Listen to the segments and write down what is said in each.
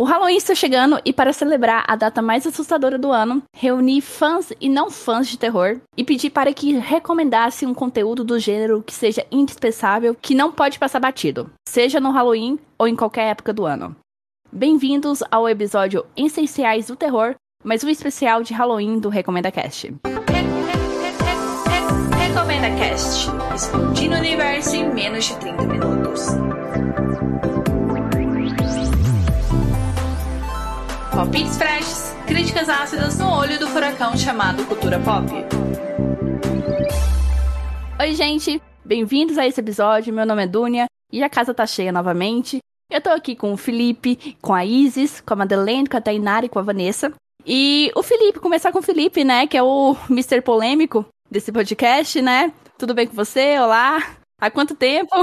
O Halloween está chegando e para celebrar a data mais assustadora do ano, reuni fãs e não fãs de terror e pedi para que recomendasse um conteúdo do gênero que seja indispensável, que não pode passar batido, seja no Halloween ou em qualquer época do ano. Bem-vindos ao episódio Essenciais do Terror, mais um especial de Halloween do Recomenda Cast. Recomenda Cast, explodindo o universo em menos de 30 minutos. Palpites freshes, críticas ácidas no olho do furacão chamado cultura pop. Oi, gente! Bem-vindos a esse episódio. Meu nome é Dunia e a casa tá cheia novamente. Eu tô aqui com o Felipe, com a Isis, com a Madeleine, com a Tainara e com a Vanessa. E o Felipe, começar com o Felipe, né? Que é o Mr. Polêmico desse podcast, né? Tudo bem com você? Olá! Há quanto tempo?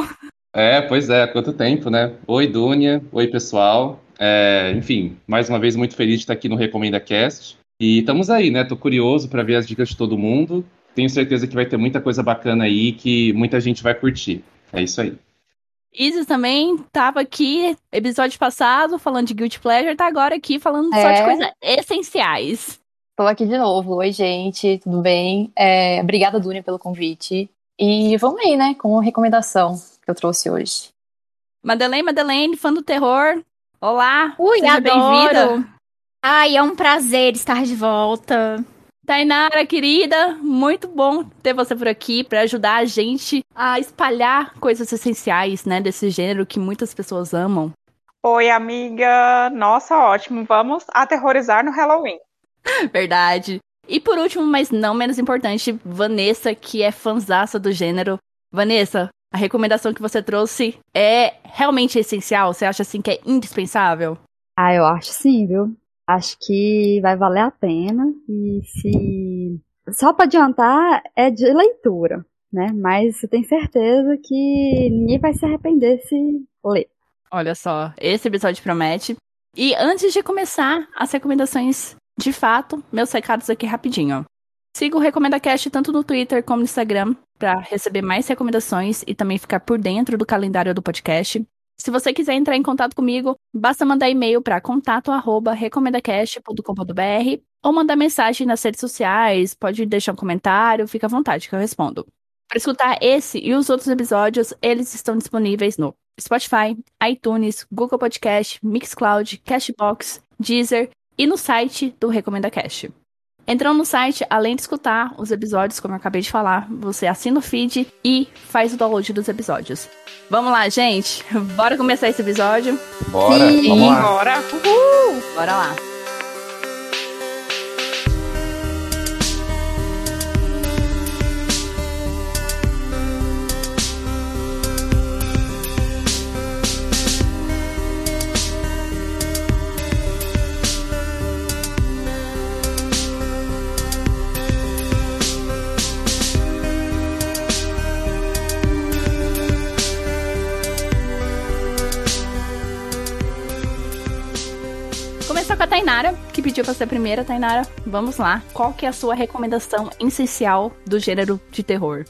É, pois é, há quanto tempo, né? Oi, Dunia. Oi, pessoal. É, enfim, mais uma vez muito feliz de estar aqui no Recomenda Cast. E estamos aí, né? Tô curioso para ver as dicas de todo mundo. Tenho certeza que vai ter muita coisa bacana aí que muita gente vai curtir. É isso aí. Isis também tava aqui, episódio passado, falando de Guilty Pleasure, tá agora aqui falando é. só de coisas essenciais. Tô aqui de novo. Oi, gente, tudo bem? É, obrigada, Dunia, pelo convite. E vamos aí, né, com a recomendação que eu trouxe hoje. Madeleine, Madeleine, fã do terror, Olá, Ui, seja bem-vinda. Ai, é um prazer estar de volta. Tainara, querida, muito bom ter você por aqui para ajudar a gente a espalhar coisas essenciais, né, desse gênero que muitas pessoas amam. Oi, amiga. Nossa, ótimo. Vamos aterrorizar no Halloween. Verdade. E por último, mas não menos importante, Vanessa, que é fanzaça do gênero. Vanessa, a recomendação que você trouxe é realmente essencial? Você acha assim que é indispensável? Ah, eu acho sim, viu? Acho que vai valer a pena e se só para adiantar é de leitura, né? Mas você tem certeza que ninguém vai se arrepender se ler. Olha só, esse episódio promete. E antes de começar as recomendações de fato, meus recados aqui rapidinho. Siga o Recomenda Cast tanto no Twitter como no Instagram para receber mais recomendações e também ficar por dentro do calendário do podcast. Se você quiser entrar em contato comigo, basta mandar e-mail para contato@recomendacast.com.br ou mandar mensagem nas redes sociais, pode deixar um comentário, fica à vontade que eu respondo. Para escutar esse e os outros episódios, eles estão disponíveis no Spotify, iTunes, Google Podcast, Mixcloud, Cashbox, Deezer e no site do Recomenda Cast. Entrando no site, além de escutar os episódios, como eu acabei de falar, você assina o feed e faz o download dos episódios. Vamos lá, gente? Bora começar esse episódio? Bora, Sim. vamos lá. Bora. Uhul. Bora lá. Pediu pra ser a primeira, Tainara. Vamos lá. Qual que é a sua recomendação essencial do gênero de terror?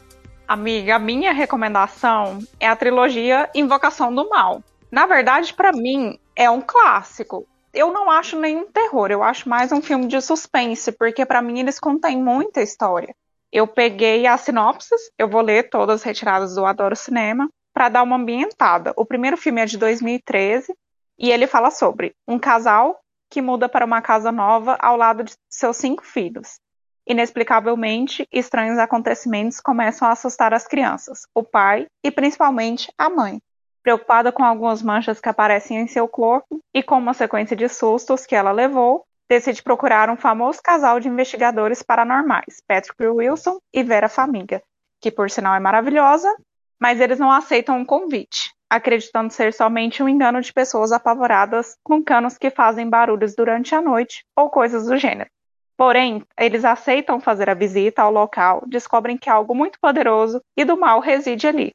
Amiga, minha recomendação é a trilogia Invocação do Mal. Na verdade, para mim, é um clássico. Eu não acho nenhum terror, eu acho mais um filme de suspense, porque para mim eles contêm muita história. Eu peguei as sinopses, eu vou ler todas retiradas do Adoro Cinema, para dar uma ambientada. O primeiro filme é de 2013 e ele fala sobre um casal que muda para uma casa nova ao lado de seus cinco filhos. Inexplicavelmente, estranhos acontecimentos começam a assustar as crianças, o pai e principalmente a mãe. Preocupada com algumas manchas que aparecem em seu corpo e com uma sequência de sustos que ela levou, decide procurar um famoso casal de investigadores paranormais, Patrick Wilson e Vera Famiga, que por sinal é maravilhosa, mas eles não aceitam um convite acreditando ser somente um engano de pessoas apavoradas com canos que fazem barulhos durante a noite ou coisas do gênero. Porém, eles aceitam fazer a visita ao local, descobrem que algo muito poderoso e do mal reside ali.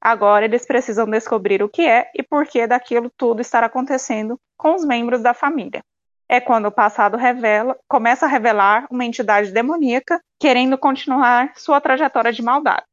Agora eles precisam descobrir o que é e por que daquilo tudo estar acontecendo com os membros da família. É quando o passado revela, começa a revelar uma entidade demoníaca querendo continuar sua trajetória de maldade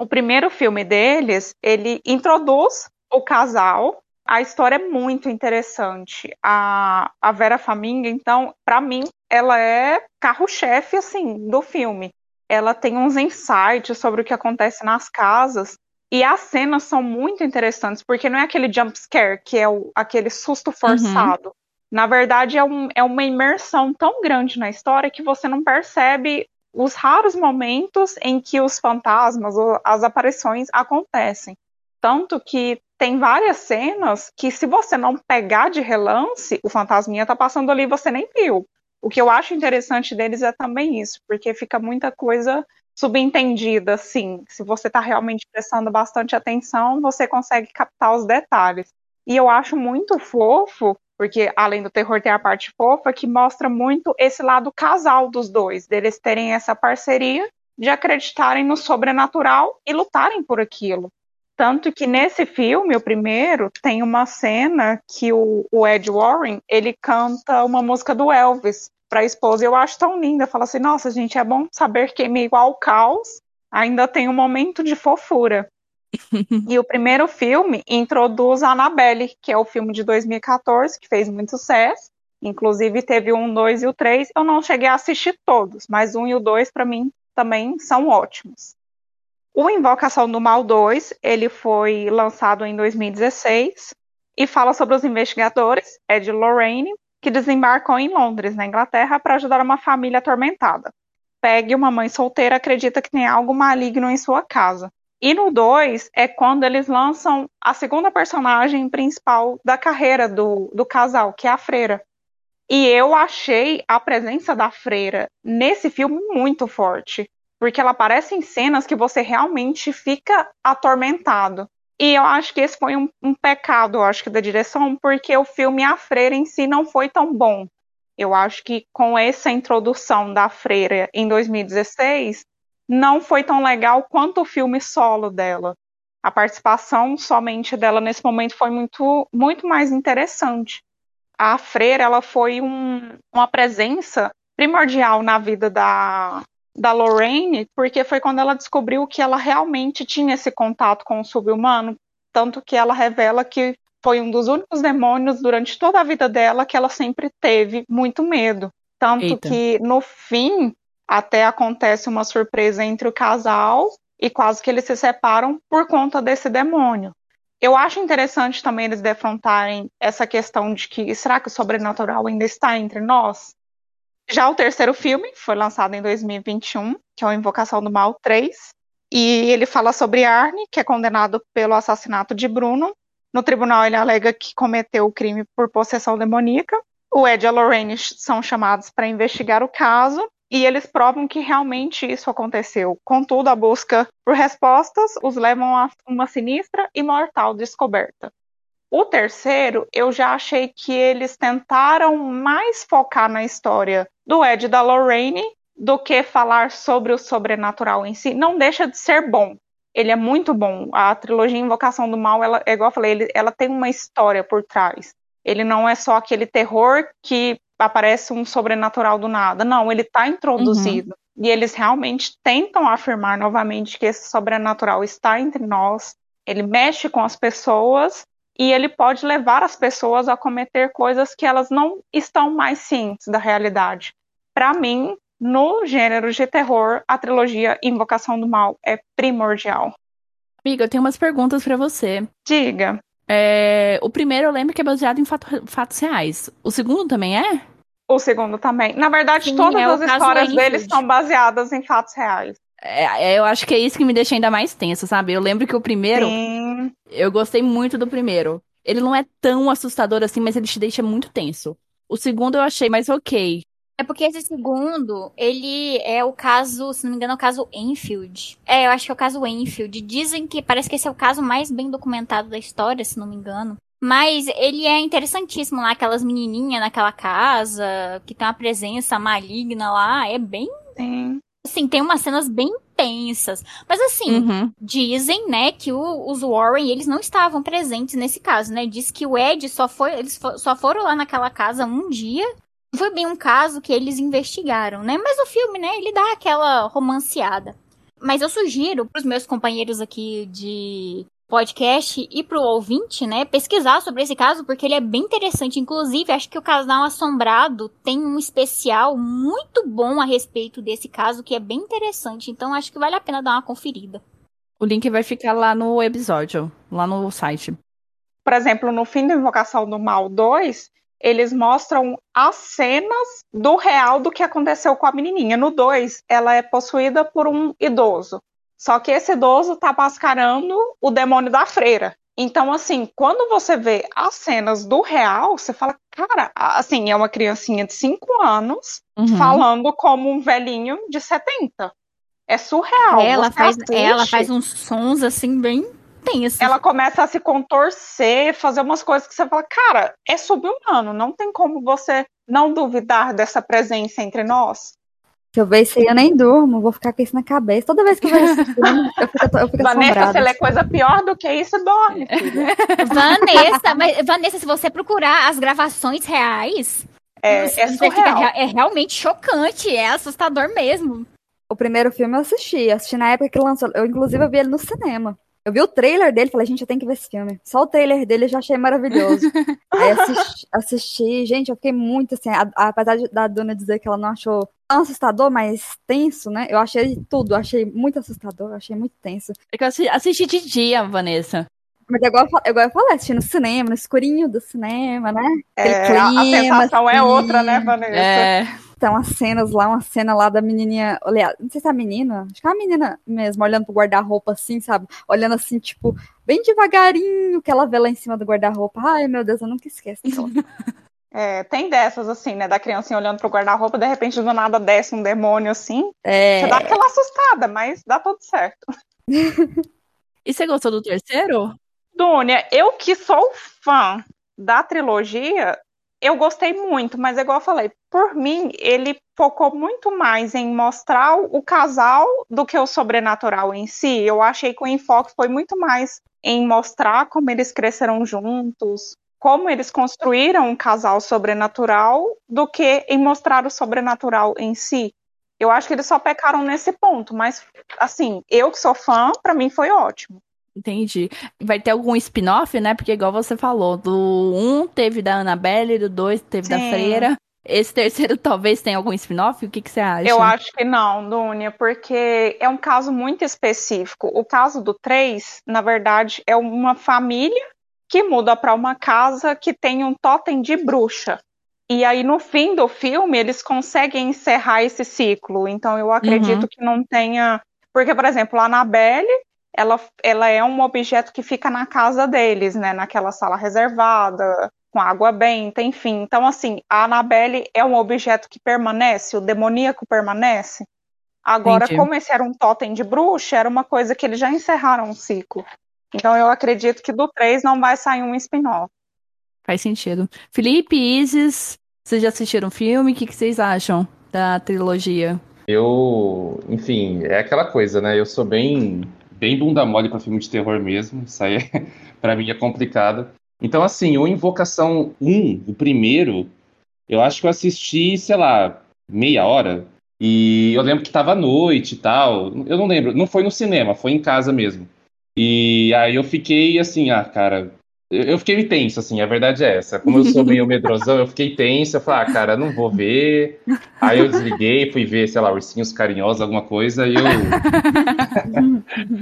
o primeiro filme deles, ele introduz o casal a história é muito interessante. A, a Vera Faminga, então, para mim, ela é carro-chefe, assim, do filme. Ela tem uns insights sobre o que acontece nas casas. E as cenas são muito interessantes, porque não é aquele jump scare, que é o, aquele susto forçado. Uhum. Na verdade, é, um, é uma imersão tão grande na história que você não percebe os raros momentos em que os fantasmas ou as aparições acontecem. Tanto que tem várias cenas que, se você não pegar de relance, o fantasminha tá passando ali e você nem viu. O que eu acho interessante deles é também isso, porque fica muita coisa subentendida, assim. Se você está realmente prestando bastante atenção, você consegue captar os detalhes. E eu acho muito fofo, porque além do terror tem a parte fofa, que mostra muito esse lado casal dos dois, deles terem essa parceria de acreditarem no sobrenatural e lutarem por aquilo. Tanto que nesse filme, o primeiro, tem uma cena que o, o Ed Warren, ele canta uma música do Elvis para a esposa. Eu acho tão linda. Fala assim, nossa, gente, é bom saber que meio ao caos ainda tem um momento de fofura. E o primeiro filme introduz a Annabelle, que é o filme de 2014, que fez muito sucesso. Inclusive teve um, dois e o três. Eu não cheguei a assistir todos, mas um e o dois, para mim, também são ótimos. O Invocação do Mal 2, ele foi lançado em 2016 e fala sobre os investigadores Ed Lorraine, que desembarcam em Londres, na Inglaterra, para ajudar uma família atormentada. Peg, uma mãe solteira, acredita que tem algo maligno em sua casa. E no 2 é quando eles lançam a segunda personagem principal da carreira do, do casal, que é a freira. E eu achei a presença da freira nesse filme muito forte porque ela aparece em cenas que você realmente fica atormentado. E eu acho que esse foi um, um pecado, eu acho que da direção, porque o filme A Freira em si não foi tão bom. Eu acho que com essa introdução da Freira em 2016, não foi tão legal quanto o filme solo dela. A participação somente dela nesse momento foi muito, muito mais interessante. A Freira ela foi um, uma presença primordial na vida da, da Lorraine, porque foi quando ela descobriu que ela realmente tinha esse contato com o subhumano, tanto que ela revela que foi um dos únicos demônios durante toda a vida dela que ela sempre teve muito medo. Tanto Eita. que no fim até acontece uma surpresa entre o casal e quase que eles se separam por conta desse demônio. Eu acho interessante também eles defrontarem essa questão de que será que o sobrenatural ainda está entre nós? Já o terceiro filme foi lançado em 2021, que é o Invocação do Mal 3, e ele fala sobre Arne, que é condenado pelo assassinato de Bruno. No tribunal, ele alega que cometeu o crime por possessão demoníaca. O Ed e a Lorraine são chamados para investigar o caso e eles provam que realmente isso aconteceu. Contudo, a busca por respostas os levam a uma sinistra e mortal descoberta. O terceiro, eu já achei que eles tentaram mais focar na história do Ed e da Lorraine do que falar sobre o sobrenatural em si. Não deixa de ser bom. Ele é muito bom. A trilogia Invocação do Mal, ela, é igual eu falei, ele, ela tem uma história por trás. Ele não é só aquele terror que aparece um sobrenatural do nada. Não, ele está introduzido. Uhum. E eles realmente tentam afirmar novamente que esse sobrenatural está entre nós. Ele mexe com as pessoas e ele pode levar as pessoas a cometer coisas que elas não estão mais cientes da realidade. Para mim, no gênero de terror, a trilogia Invocação do Mal é primordial. Amiga, eu tenho umas perguntas para você. Diga. É, o primeiro eu lembro que é baseado em fato, fatos reais. O segundo também é? O segundo também. Na verdade, Sim, todas é as histórias deles são baseadas em fatos reais. É, é, eu acho que é isso que me deixa ainda mais tenso, sabe? Eu lembro que o primeiro. Sim. Eu gostei muito do primeiro. Ele não é tão assustador assim, mas ele te deixa muito tenso. O segundo eu achei mais ok. É porque esse segundo, ele é o caso, se não me engano, é o caso Enfield. É, eu acho que é o caso Enfield. Dizem que parece que esse é o caso mais bem documentado da história, se não me engano. Mas ele é interessantíssimo lá, aquelas menininhas naquela casa, que tem uma presença maligna lá, é bem. Sim. Assim, tem umas cenas bem tensas. Mas assim, uhum. dizem, né, que o, os Warren, eles não estavam presentes nesse caso, né? Diz que o Ed só foi, eles só foram lá naquela casa um dia. Foi bem um caso que eles investigaram, né? Mas o filme, né, ele dá aquela romanceada. Mas eu sugiro pros meus companheiros aqui de podcast e pro ouvinte, né, pesquisar sobre esse caso, porque ele é bem interessante. Inclusive, acho que o Casal Assombrado tem um especial muito bom a respeito desse caso, que é bem interessante. Então, acho que vale a pena dar uma conferida. O link vai ficar lá no episódio, lá no site. Por exemplo, no fim da Invocação do Mal 2, eles mostram as cenas do real do que aconteceu com a menininha. No 2, ela é possuída por um idoso. Só que esse idoso tá mascarando o demônio da freira. Então, assim, quando você vê as cenas do real, você fala, cara, assim, é uma criancinha de 5 anos Uhum. falando como um velhinho de 70. É surreal. ela, faz, ela faz uns sons assim bem tensos. Ela começa a se contorcer, fazer umas coisas que você fala, cara, é subhumano, não tem como você não duvidar dessa presença entre nós. Se eu ver isso aí, eu nem durmo, vou ficar com isso na cabeça. Toda vez que eu vejo esse filme, eu fico, eu fico Vanessa, assombrada. se lê coisa pior do que isso, dorme. Vanessa, mas, Vanessa, se você procurar as gravações reais, É, é surreal. rea- é realmente chocante, é assustador mesmo. O primeiro filme eu assisti, assisti na época que lançou. Eu, inclusive, eu vi ele no cinema. Eu vi o trailer dele e falei, gente, eu tenho que ver esse filme. Só o trailer dele eu já achei maravilhoso. Aí assisti, assisti, gente, eu fiquei muito assim, a- apesar de- da Dona dizer que ela não achou tão assustador, mas tenso, né? Eu achei tudo, achei muito assustador, achei muito tenso. É que eu assi- assisti de dia, Vanessa. Mas é igual, eu fa- igual eu falei, assisti no cinema, no escurinho do cinema, né? É, Aquele a, clima, sensação é assim. outra, né, Vanessa? É, Tem umas cenas lá, uma cena lá da menininha, olha, não sei se é a menina, acho que é a menina mesmo, olhando pro guarda-roupa assim, sabe? Olhando assim, tipo, bem devagarinho, que ela vê lá em cima do guarda-roupa. Ai, meu Deus, eu nunca esqueço É, tem dessas, assim, né? Da criancinha olhando pro guarda-roupa, de repente do nada desce um demônio assim. É, Você dá aquela assustada, mas dá tudo certo. E você gostou do terceiro? Dúnia, eu que sou fã da trilogia, eu gostei muito, mas igual eu falei, por mim, ele focou muito mais em mostrar o casal do que o sobrenatural em si. Eu achei que o enfoque foi muito mais em mostrar como eles cresceram juntos, como eles construíram um casal sobrenatural, do que em mostrar o sobrenatural em si. Eu acho que eles só pecaram nesse ponto, mas assim, eu que sou fã, pra mim foi ótimo. Entendi. Vai ter algum spin-off, né? Porque igual você falou, do um teve da Annabelle, do dois teve da Sim. Freira. Esse terceiro talvez tenha algum spin-off? O que, que você acha? Eu acho que não, Dúnia, porque é um caso muito específico. O caso do 3, na verdade, é uma família que muda para uma casa que tem um totem de bruxa. E aí, no fim do filme, eles conseguem encerrar esse ciclo. Então, eu acredito Uhum. que não tenha. Porque, por exemplo, a Annabelle, ela, ela é um objeto que fica na casa deles, né? Naquela sala reservada, com água benta, enfim. Então, assim, a Annabelle é um objeto que permanece, o demoníaco permanece. Agora, Entendi. como esse era um totem de bruxa, era uma coisa que eles já encerraram o ciclo. Então, eu acredito que do 3 não vai sair um spin-off. Faz sentido. Felipe, Isis, vocês já assistiram o filme? O que, que vocês acham da trilogia? Eu, enfim, é aquela coisa, né? Eu sou bem, bem bunda mole pra filme de terror mesmo. Isso aí, é- pra mim, é complicado. Então, assim, o Invocação 1, o primeiro, eu acho que eu assisti, sei lá, meia hora. E eu lembro que tava à noite e tal. Eu não lembro, não foi no cinema, foi em casa mesmo. E aí eu fiquei assim, ah, cara, eu fiquei tenso, assim, a verdade é essa. Como eu sou meio medrosão, eu fiquei tenso. Eu falei, ah, cara, não vou ver. Aí eu desliguei, fui ver, sei lá, ursinhos carinhosos, alguma coisa, e eu.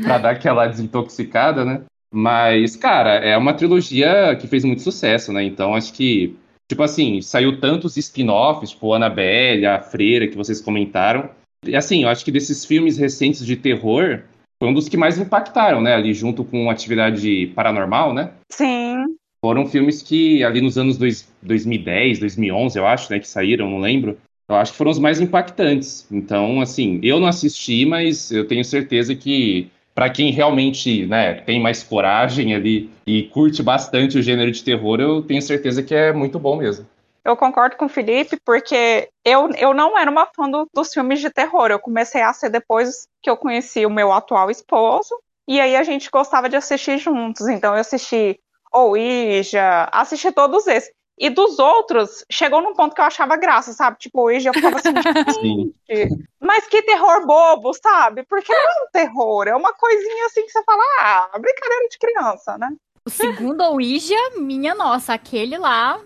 pra dar aquela desintoxicada, né? Mas, cara, é uma trilogia que fez muito sucesso, né? Então acho que, tipo assim, saiu tantos spin-offs, tipo Annabelle, a Freira, que vocês comentaram. E assim, eu acho que desses filmes recentes de terror, foi um dos que mais impactaram, né? Ali junto com Atividade Paranormal, né? Sim, Foram filmes que ali nos anos dois- 2010, 2011, eu acho, né, que saíram, não lembro. Eu acho que foram os mais impactantes. Então, assim, eu não assisti, mas eu tenho certeza que para quem realmente, né, tem mais coragem ali e curte bastante o gênero de terror, eu tenho certeza que é muito bom mesmo. Eu concordo com o Felipe, porque eu, eu não era uma fã do- dos filmes de terror. Eu comecei a ser depois que eu conheci o meu atual esposo, e aí a gente gostava de assistir juntos. Então eu assisti Ouija, assisti todos esses. E dos outros, chegou num ponto que eu achava graça, sabe? Tipo, hoje eu ficava assim, Sim. gente, mas que terror bobo, sabe? Porque não é um terror, é uma coisinha assim que você fala, ah, brincadeira de criança, né? O segundo Ouija, minha nossa, aquele lá.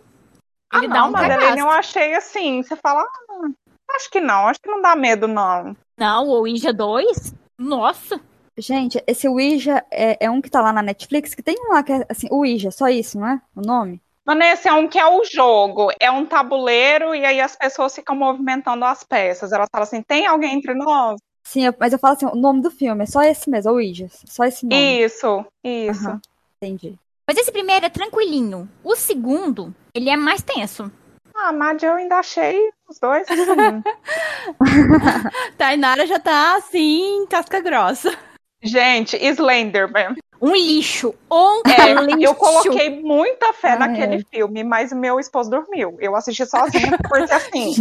Ah, Ele dá não, um Madeleine, cagaço. eu achei assim, você fala, ah, acho que não, acho que não dá medo, não. Não, o Ouija 2? Nossa. Gente, esse Ouija é, é um que tá lá na Netflix, que tem um lá que é assim, Ouija, só isso, não é? O nome? Vanessa, é um que é o jogo, é um tabuleiro e aí as pessoas ficam movimentando as peças. Ela fala assim, tem alguém entre nós? Sim, eu- mas eu falo assim, o nome do filme é só esse mesmo, Ouija. Só esse nome. Isso, isso. Aham, entendi. Mas esse primeiro é tranquilinho. O segundo, ele é mais tenso. Ah, Mad, eu ainda achei os dois assim. Tainara já tá assim, casca grossa. Gente, Slenderman. Um lixo. Um É, lixo. eu coloquei muita fé Ah, naquele é. filme, mas meu esposo dormiu. Eu assisti sozinha, porque assim,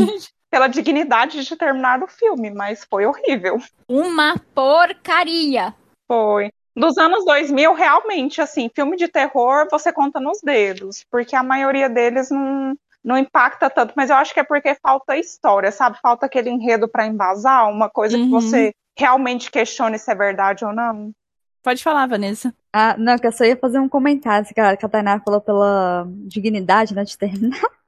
pela dignidade de terminar o filme, mas foi horrível. Uma porcaria. Foi. Dos anos 2000, realmente, assim, filme de terror você conta nos dedos, porque a maioria deles não, não impacta tanto, mas eu acho que é porque falta história, sabe? Falta aquele enredo pra embasar, uma coisa que Uhum. você realmente questione se é verdade ou não. Pode falar, Vanessa. Ah, não, que eu só ia fazer um comentário, que a Catarina falou pela dignidade, né, de terminar.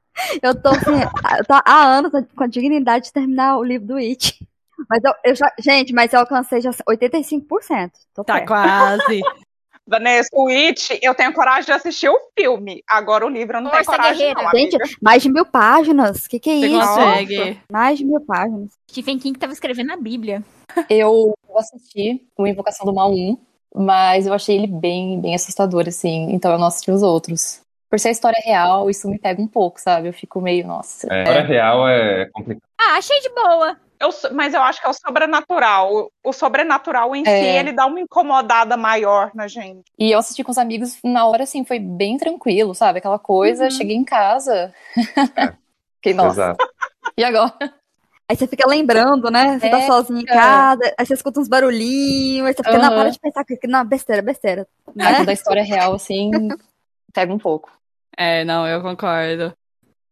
Eu tô, assim, eu tô há anos com a dignidade de terminar o livro do It. Mas eu, eu já, gente, mas eu alcancei já 85%. Tô Tá perto. quase. Vanessa, o It, eu tenho coragem de assistir o filme. Agora o livro eu não tenho Força, coragem, guerreira. não, Gente, mais de mil páginas. Que que é Você isso? consegue. Mais de mil páginas. Stephen King tava escrevendo a Bíblia. Eu assisti o Invocação do Mal 1, mas eu achei ele bem, bem assustador, assim. Então eu não assisti os outros. Por ser a história real, isso me pega um pouco, sabe? Eu fico meio, nossa. É, a história real é complicado. Ah, achei de boa. Eu mas eu acho que é o sobrenatural. O, sobrenatural em si, É. ele dá uma incomodada maior na gente. E eu assisti com os amigos, na hora, assim, foi bem tranquilo, sabe? Aquela coisa, Uhum. cheguei em casa. Fiquei, nossa, Exato. e agora? Aí você fica lembrando, né? Você tá É, sozinho em casa, aí você escuta uns barulhinhos, aí você fica, não, Aham. para de pensar que não, besteira, besteira. Aí Né? quando a história é real, assim, pega um pouco. É, não, eu concordo.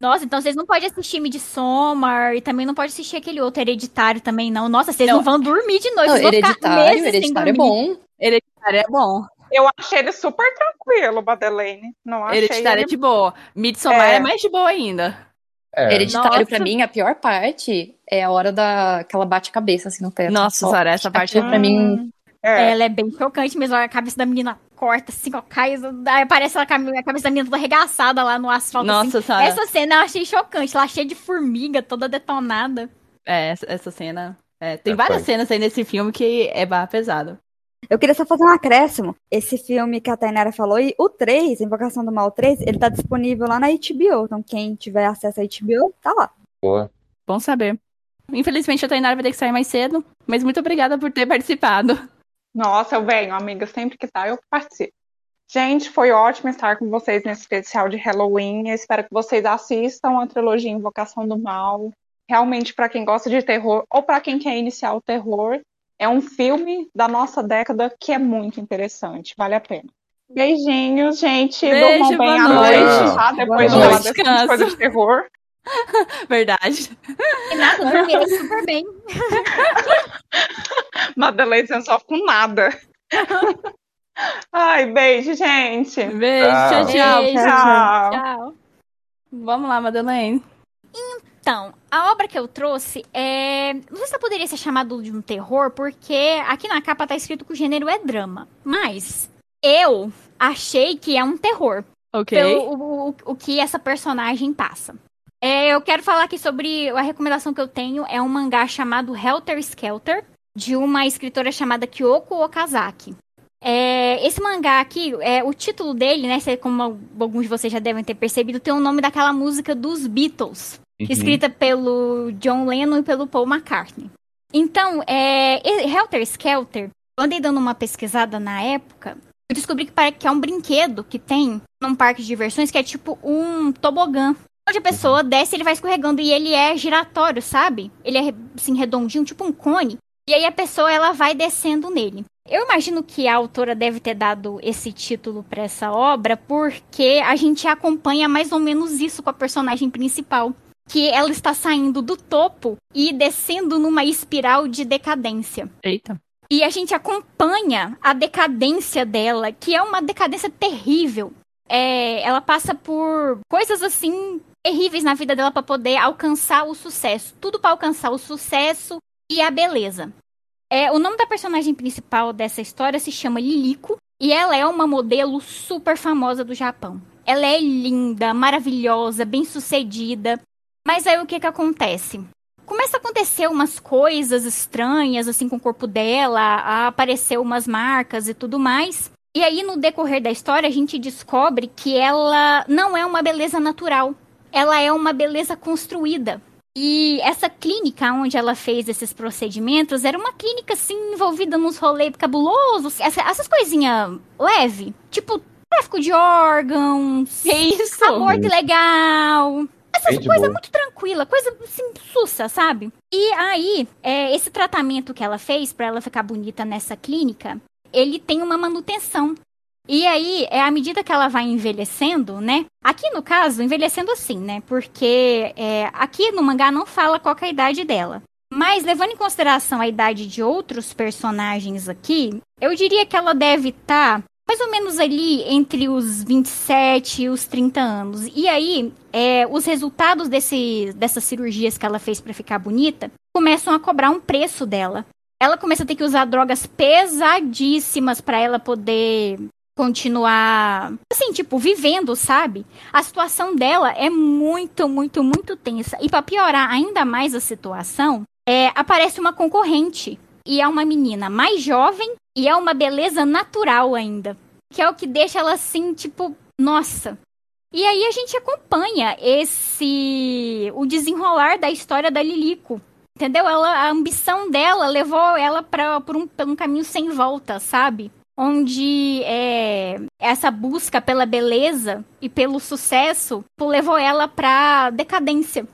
Nossa, então vocês não podem assistir Midsommar e também não pode assistir aquele outro hereditário também, não. Nossa, vocês não, Não. vão dormir de noite. Não, vocês vão ficar hereditário, hereditário é bom. Hereditário é bom. Eu achei ele super tranquilo, Madeleine. Não achei Hereditário é ele... de boa. Midsommar É. é mais de boa ainda. É, Hereditário, Nossa. pra mim, a pior parte é a hora da que ela bate a cabeça, assim, no teto. Nossa, Só- Sara, essa parte é Aquilo pra mim, É. Ela é bem chocante mesmo. A cabeça da menina corta, assim, ó, cai. Aí aparece a cabeça da menina toda arregaçada lá no asfalto. assim. Nossa, Sara. Essa cena eu achei chocante. Lá cheia de formiga, toda detonada. É, essa, essa cena. é, tem É, várias foi. cenas aí nesse filme que é barra pesado. Eu queria só fazer um acréscimo. Esse filme que a Tainara falou, e o 3, Invocação do Mal 3, ele tá disponível lá na HBO. Então, quem tiver acesso à HBO, tá lá. boa. Bom saber. Infelizmente a Tainara vai ter que sair mais cedo, mas muito obrigada por ter participado. Nossa, eu venho, amiga, sempre que tá, eu participo. Gente, foi ótimo estar com vocês nesse especial de Halloween. Eu espero que vocês assistam a trilogia Invocação do Mal. Realmente, para quem gosta de terror ou para quem quer iniciar o terror, é um filme da nossa década que é muito interessante. Vale a pena. Beijinhos, gente. Beijo, Durmam bem boa à noite. tá? Depois de Boa falar noite, dessas coisas de terror. Verdade. E nada, dormiram super bem. Madeleine sensual com nada. Ai, beijo, gente. Beijo, tchau, Tchau. tchau. Beijo. Tchau. Tchau. Vamos lá, Madeleine. Então, a obra que eu trouxe é. Não sei se ela poderia ser chamada de um terror, porque aqui na capa tá escrito que o gênero é drama. Mas eu achei que é um terror. Ok. Pelo o, o, o que essa personagem passa. É, eu quero falar aqui sobre a recomendação que eu tenho. É um mangá chamado Helter Skelter, de uma escritora chamada Kyoko Okazaki. É, esse mangá aqui, é, o título dele, né? Como alguns de vocês já devem ter percebido, tem o nome daquela música dos Beatles, Uhum. escrita pelo John Lennon e pelo Paul McCartney. Então, é, Helter Skelter, eu andei dando uma pesquisada na época, eu descobri que que é um brinquedo que tem num parque de diversões que é tipo um tobogã. Onde a pessoa desce, ele vai escorregando e ele é giratório, sabe? Ele é assim redondinho, tipo um cone. E aí a pessoa ela vai descendo nele. Eu imagino que a autora deve ter dado esse título para essa obra porque a gente acompanha mais ou menos isso com a personagem principal. Que ela está saindo do topo e descendo numa espiral de decadência. Eita. E a gente acompanha a decadência dela, que é uma decadência terrível. É, ela passa por coisas assim terríveis na vida dela para poder alcançar o sucesso. Tudo para alcançar o sucesso e a beleza. É, o nome da personagem principal dessa história se chama Lilico e ela é uma modelo super famosa do Japão. Ela é linda, maravilhosa, bem-sucedida. Mas aí o que que acontece? Começa a acontecer umas coisas estranhas assim com o corpo dela, aparecer umas marcas e tudo mais. E aí no decorrer da história a gente descobre que ela não é uma beleza natural. Ela é uma beleza construída. E essa clínica onde ela fez esses procedimentos era uma clínica, assim, envolvida nos rolês cabulosos, essa, essas coisinhas leve, tipo tráfico de órgãos, Que isso? aborto ilegal, essas coisas boa. muito tranquila, coisa assim, sussa, sabe? E aí, é, esse tratamento que ela fez pra ela ficar bonita nessa clínica, ele tem uma manutenção. E aí, é à medida que ela vai envelhecendo, né? Aqui no caso, envelhecendo assim, né? Porque é, aqui no mangá não fala qual é a idade dela. Mas levando em consideração a idade de outros personagens aqui, eu diria que ela deve estar mais ou menos ali entre os 27 e os 30 anos. E aí, é, os resultados desse, dessas cirurgias que ela fez pra ficar bonita começam a cobrar um preço dela. Ela começa a ter que usar drogas pesadíssimas pra ela poder continuar, assim, tipo, vivendo, sabe? A situação dela é muito, muito, muito tensa. E pra piorar ainda mais a situação, é, aparece uma concorrente. E é uma menina mais jovem e é uma beleza natural ainda. Que é o que deixa ela assim, tipo, nossa. E aí a gente acompanha esse. o desenrolar da história da Lilico. Entendeu? Ela, a ambição dela levou ela pra, por, um, por um caminho sem volta, sabe? Onde é, essa busca pela beleza e pelo sucesso levou ela pra decadência.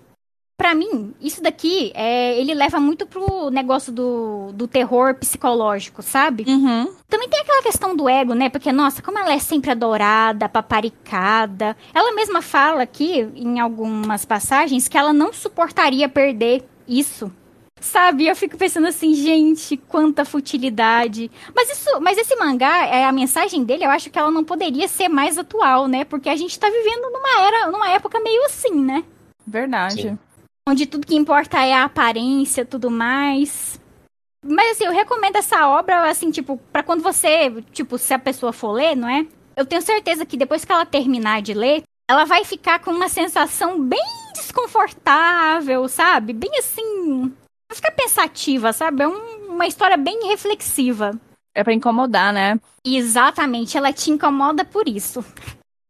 Pra mim, isso daqui, é, ele leva muito pro negócio do, do terror psicológico, sabe? Uhum. Também tem aquela questão do ego, né? Porque, nossa, como ela é sempre adorada, paparicada. Ela mesma fala aqui, em algumas passagens, que ela não suportaria perder isso. Sabe? Eu fico pensando assim, gente, quanta futilidade. Mas isso, mas esse mangá, é, a mensagem dele, eu acho que ela não poderia ser mais atual, né? Porque a gente tá vivendo numa era, numa época meio assim, né? Verdade. Sim. onde tudo que importa é a aparência, tudo mais. Mas assim, eu recomendo essa obra assim, tipo, pra quando você, tipo, se a pessoa for ler, não é? Eu tenho certeza que depois que ela terminar de ler, ela vai ficar com uma sensação bem desconfortável, sabe? Bem assim, vai ficar pensativa, sabe? É um- uma história bem reflexiva. É pra incomodar, né? Exatamente, ela te incomoda por isso.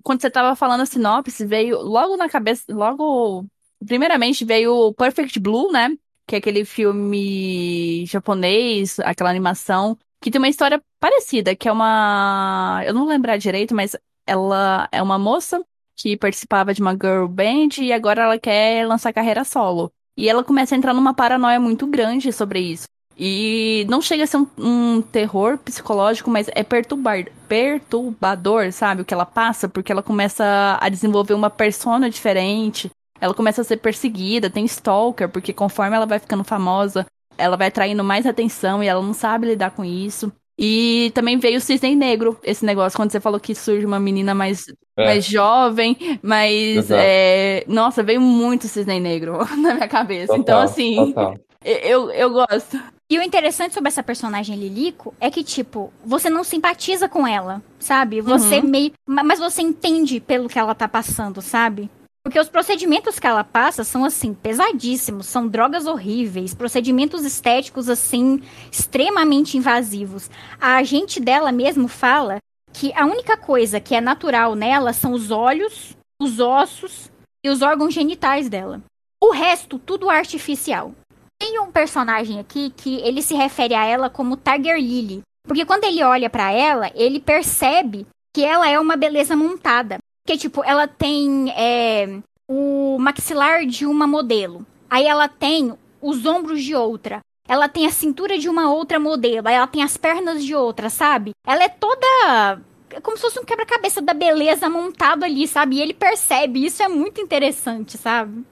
Quando você tava falando a sinopse, veio logo na cabeça, logo. Primeiramente veio o Perfect Blue, né? Que é aquele filme japonês, aquela animação, que tem uma história parecida, que é uma. Eu não lembrar direito, mas ela é uma moça que participava de uma girl band e agora ela quer lançar carreira solo. E ela começa a entrar numa paranoia muito grande sobre isso. E não chega a ser um, um terror psicológico, mas é perturbar, perturbador, sabe? O que ela passa, porque ela começa a desenvolver uma persona diferente. Ela começa a ser perseguida, tem stalker, porque conforme ela vai ficando famosa, ela vai atraindo mais atenção e ela não sabe lidar com isso. E também veio o cisne negro, esse negócio, quando você falou que surge uma menina mais, É. mais jovem, mas. É, Nossa, veio muito cisne negro na minha cabeça. Total, então, assim, total. eu, eu gosto. E o interessante sobre essa personagem Lilico é que, tipo, você não simpatiza com ela, sabe? Você meio. ma- Mas você entende pelo que ela tá passando, sabe? Porque os procedimentos que ela passa são, assim, pesadíssimos. São drogas horríveis, procedimentos estéticos, assim, extremamente invasivos. A agente dela mesmo fala que a única coisa que é natural nela são os olhos, os ossos e os órgãos genitais dela. O resto, tudo artificial. Tem um personagem aqui que ele se refere a ela como Tiger Lily. Porque quando ele olha pra ela, ele percebe que ela é uma beleza montada. Que, tipo, ela tem é, o maxilar de uma modelo. Aí ela tem os ombros de outra. ela tem a cintura de uma outra modelo, aí ela tem as pernas de outra, sabe? Ela é toda é como se fosse um quebra-cabeça da beleza montado ali, sabe? E ele percebe, isso é muito interessante, sabe?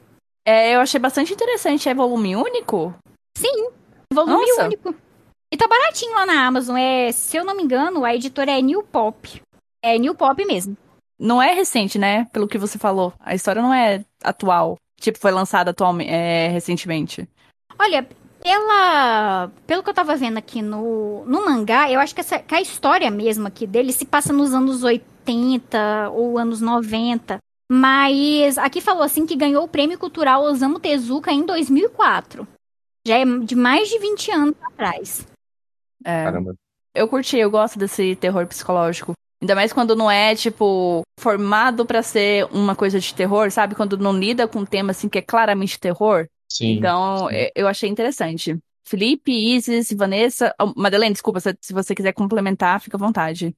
É, eu achei bastante interessante. É volume único? Sim, volume Nossa. único. E tá baratinho lá na Amazon. É, se eu não me engano, a editora é New Pop. É New Pop mesmo. Não é recente, né? Pelo que você falou. A história não é atual. Tipo, foi lançada atualmente, é, recentemente. Olha, pela, pelo que eu tava vendo aqui no, no mangá, eu acho que, essa, que a história mesmo aqui dele se passa nos anos 80 ou anos 90. Mas aqui falou assim que ganhou o prêmio cultural Osamu Tezuka em 2004. Já é de mais de 20 anos atrás. É, Caramba. eu curti, eu gosto desse terror psicológico. Ainda mais quando não é, tipo, formado pra ser uma coisa de terror, sabe? Quando não lida com um tema, assim, que é claramente terror. Sim. Então, sim. eu achei interessante. Felipe, Isis, Vanessa. oh, Madeleine, desculpa, se, você quiser complementar, fica à vontade.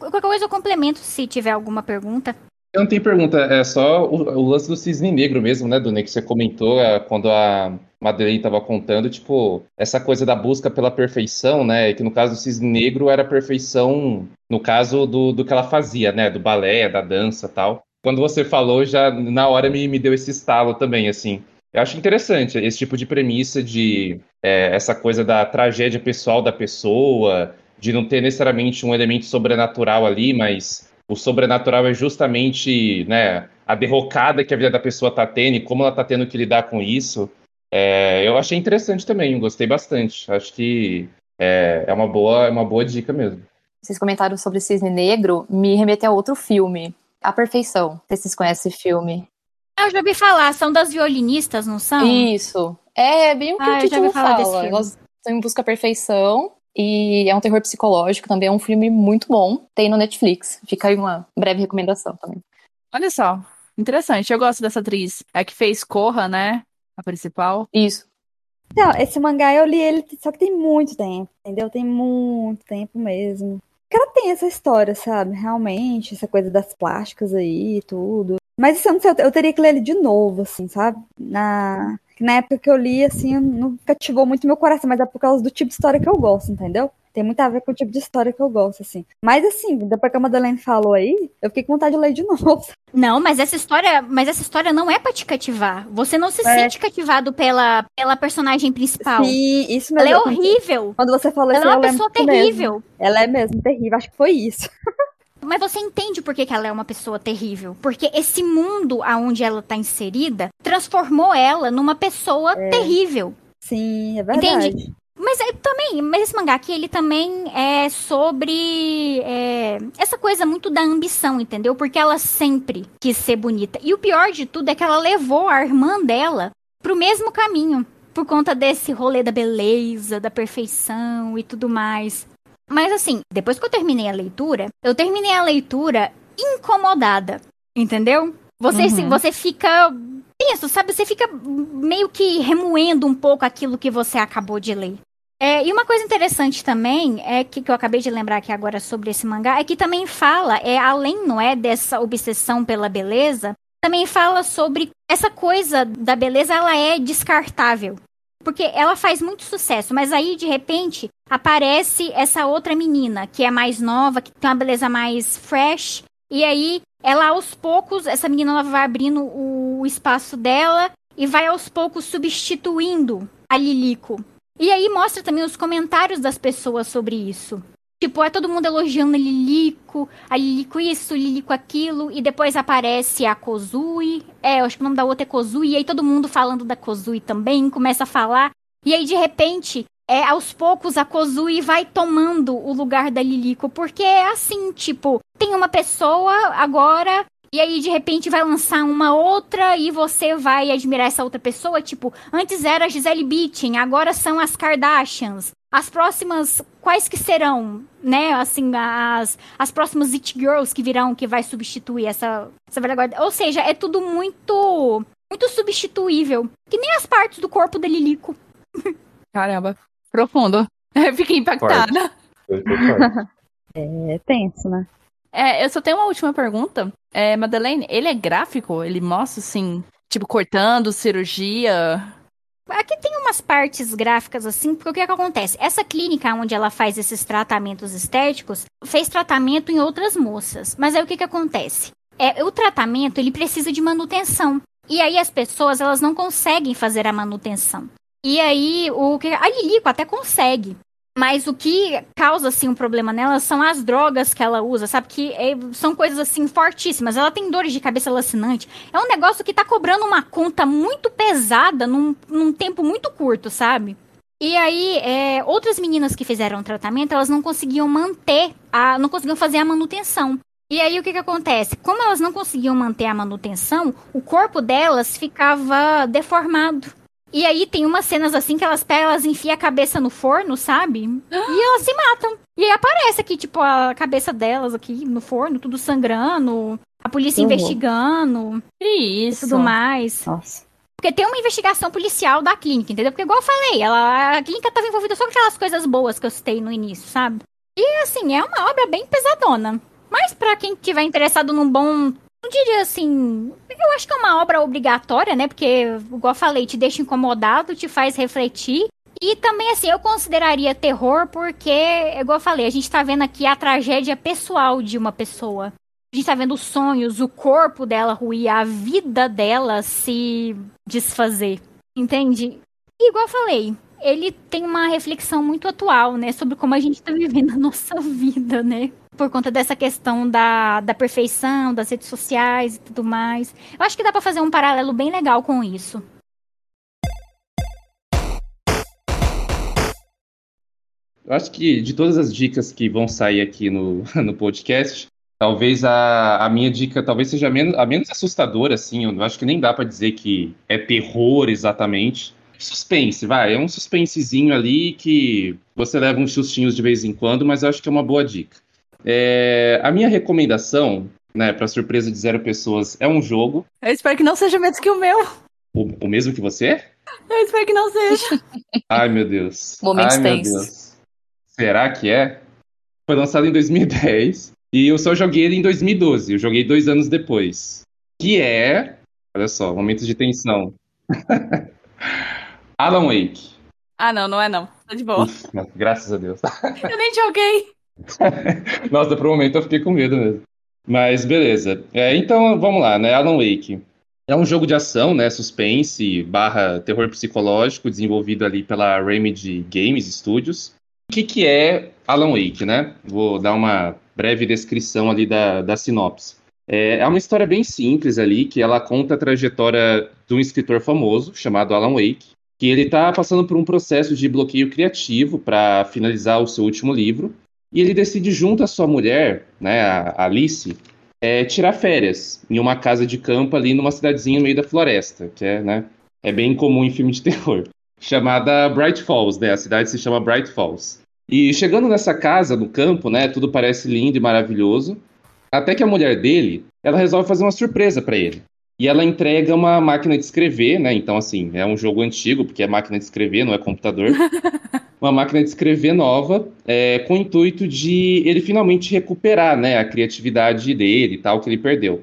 Qualquer coisa eu complemento se tiver alguma pergunta. Eu não tenho pergunta, é só o, o lance do cisne negro mesmo, né, Dona, que você comentou é, quando a Madeleine estava contando, tipo, essa coisa da busca pela perfeição, né, que no caso do cisne negro era a perfeição, no caso do, do que ela fazia, né, do balé, da dança tal. Quando você falou, já na hora me, me deu esse estalo também, assim. Eu acho interessante esse tipo de premissa de é, essa coisa da tragédia pessoal da pessoa, de não ter necessariamente um elemento sobrenatural ali, mas o sobrenatural é justamente né, a derrocada que a vida da pessoa tá tendo e como ela tá tendo que lidar com isso. É, eu achei interessante também, gostei bastante. Acho que é, é uma boa, é uma boa dica mesmo. Vocês comentaram sobre Cisne Negro, me remeteu a outro filme, A Perfeição. Não sei se vocês conhecem esse filme. Ah, Eu já ouvi falar, são das violinistas, não são? Isso. É bem o que Ah, eu o já título ouvi falar desse fala. filme. Elas estão em busca da perfeição e é um terror psicológico também. É um filme muito bom. Tem no Netflix. Fica aí uma breve recomendação também. Olha só, interessante. Eu gosto dessa atriz. É a que fez Corra, né? A principal. Isso. Não, esse mangá eu li ele, só que tem muito tempo, entendeu? Tem muito tempo mesmo. Porque ela tem essa história, sabe? Realmente, essa coisa das plásticas aí e tudo. Mas isso eu não sei, eu- eu teria que ler ele de novo, assim, sabe? Na, na época que eu li, assim, não cativou muito meu coração, mas é por causa do tipo de história que eu gosto, entendeu? Tem muito a ver com o tipo de história que eu gosto, assim. Mas assim, depois que a Madeleine falou aí, eu fiquei com vontade de ler de novo. Não, mas essa história, mas essa história não é pra te cativar. Você não se É. sente cativado pela, pela personagem principal. Sim, isso Ela mesmo. é horrível. Quando você falou Ela isso, é uma pessoa disso mesmo. terrível. Ela é mesmo terrível, acho que foi isso. Mas você entende por que, que ela é uma pessoa terrível? Porque esse mundo aonde ela tá inserida transformou ela numa pessoa terrível. Sim, é verdade. Mas é, também, mas esse mangá aqui, ele também é sobre é, essa coisa muito da ambição, entendeu? Porque ela sempre quis ser bonita. E o pior de tudo é que ela levou a irmã dela pro mesmo caminho. Por conta desse rolê da beleza, da perfeição e tudo mais. Mas assim, depois que eu terminei a leitura, eu terminei a leitura incomodada. Entendeu? Você, se- Uhum. você fica tenso, sabe? Você fica meio que remoendo um pouco aquilo que você acabou de ler. É, e uma coisa interessante também é que, que eu acabei de lembrar aqui agora sobre esse mangá é que também fala, é além não é dessa obsessão pela beleza, também fala sobre essa coisa da beleza, ela é descartável. Porque ela faz muito sucesso, mas aí de repente aparece essa outra menina que é mais nova, que tem uma beleza mais fresh, e aí ela aos poucos, essa menina ela vai abrindo o espaço dela e vai aos poucos substituindo a Lilico. E aí mostra também os comentários das pessoas sobre isso. Tipo, é todo mundo elogiando Lilico, a Lilico isso, Lilico aquilo, e depois aparece a Kozui. É, eu acho que o nome da outra é Kozui, e aí todo mundo falando da Kozui também, começa a falar. E aí, de repente, é, aos poucos a Kozui vai tomando o lugar da Lilico, porque é assim, tipo, tem uma pessoa agora e aí, de repente, vai lançar uma outra e você vai admirar essa outra pessoa. Tipo, antes era a Gisele Bündchen, agora são as Kardashians. As próximas, quais que serão, né? Assim, as, as próximas It Girls que virão, que vai substituir essa, essa velha guarda. Ou seja, é tudo muito, muito substituível. Que nem as partes do corpo da Lilico. Caramba, profundo. Fiquei impactada. É tenso, né? É, eu só tenho uma última pergunta. É, Madeleine, ele é gráfico? Ele mostra, assim, tipo, cortando, cirurgia? Aqui tem umas partes gráficas assim, porque o que, é que acontece? Essa clínica onde ela faz esses tratamentos estéticos fez tratamento em outras moças. Mas aí o que, que acontece? É, o tratamento ele precisa de manutenção. E aí as pessoas elas não conseguem fazer a manutenção. E aí o que a Lilico até consegue, mas o que causa, assim, um problema nela são as drogas que ela usa, sabe? Que é, são coisas, assim, fortíssimas. Ela tem dores de cabeça lacinante. É um negócio que tá cobrando uma conta muito pesada num, num tempo muito curto, sabe? E aí, é, outras meninas que fizeram o tratamento, elas não conseguiam manter, a, não conseguiam fazer a manutenção. E aí, o que que acontece? Como elas não conseguiam manter a manutenção, o corpo delas ficava deformado. E aí tem umas cenas assim que elas pegam, elas enfiam a cabeça no forno, sabe? E elas se matam. E aí aparece aqui, tipo, a cabeça delas aqui no forno, tudo sangrando, a polícia uhum. investigando. Que isso? E tudo mais. Nossa. Porque tem uma investigação policial da clínica, entendeu? Porque, igual eu falei, ela, a clínica estava envolvida só com aquelas coisas boas que eu citei no início, sabe? E, assim, é uma obra bem pesadona. Mas para quem tiver interessado num bom não diria assim. Eu acho que é uma obra obrigatória, né? Porque, igual eu falei, te deixa incomodado, te faz refletir. E também, assim, eu consideraria terror porque, igual eu falei, a gente tá vendo aqui a tragédia pessoal de uma pessoa. A gente tá vendo os sonhos, o corpo dela ruir, a vida dela se desfazer. Entende? E, igual eu falei, ele tem uma reflexão muito atual, né? Sobre como a gente tá vivendo a nossa vida, né? por conta dessa questão da, da perfeição, das redes sociais e tudo mais. Eu acho que dá para fazer um paralelo bem legal com isso. Eu acho que de todas as dicas que vão sair aqui no, no podcast, talvez a, a minha dica talvez seja a menos, a menos assustadora, assim. Eu acho que nem dá para dizer que é terror exatamente. Suspense, vai. É um suspensezinho ali que você leva uns sustinhos de vez em quando, mas eu acho que é uma boa dica. É, a minha recomendação, né, para surpresa de zero pessoas, é um jogo. Eu espero que não seja o mesmo que o meu. O, o mesmo que você? Eu espero que não seja. Ai, meu Deus. Momentos Ai, tensos. meu Deus. Será que é? Foi lançado em 2010 e eu só joguei ele em 2012. Eu joguei dois anos depois. Que é. Olha só, momentos de tensão. Alan Wake. Ah, não, não é não. Tá de boa. Uf, graças a Deus. Eu nem joguei. Nossa, por um momento eu fiquei com medo mesmo. Mas beleza. É, então vamos lá, né? Alan Wake. É um jogo de ação, né? Suspense barra terror psicológico, desenvolvido ali pela Remedy Games Studios. O que, que é Alan Wake, né? Vou dar uma breve descrição ali da, da sinopse. É, é uma história bem simples ali, que ela conta a trajetória de um escritor famoso chamado Alan Wake, que ele está passando por um processo de bloqueio criativo para finalizar o seu último livro. E ele decide, junto à sua mulher, né, a Alice, é, tirar férias em uma casa de campo ali numa cidadezinha no meio da floresta, que é, né, é bem comum em filme de terror, chamada Bright Falls, né? A cidade se chama Bright Falls. E chegando nessa casa no campo, né, tudo parece lindo e maravilhoso, até que a mulher dele, ela resolve fazer uma surpresa para ele. E ela entrega uma máquina de escrever, né? Então, assim, é um jogo antigo, porque é máquina de escrever, não é computador. uma máquina de escrever nova, é, com o intuito de ele finalmente recuperar né, a criatividade dele e tal, que ele perdeu.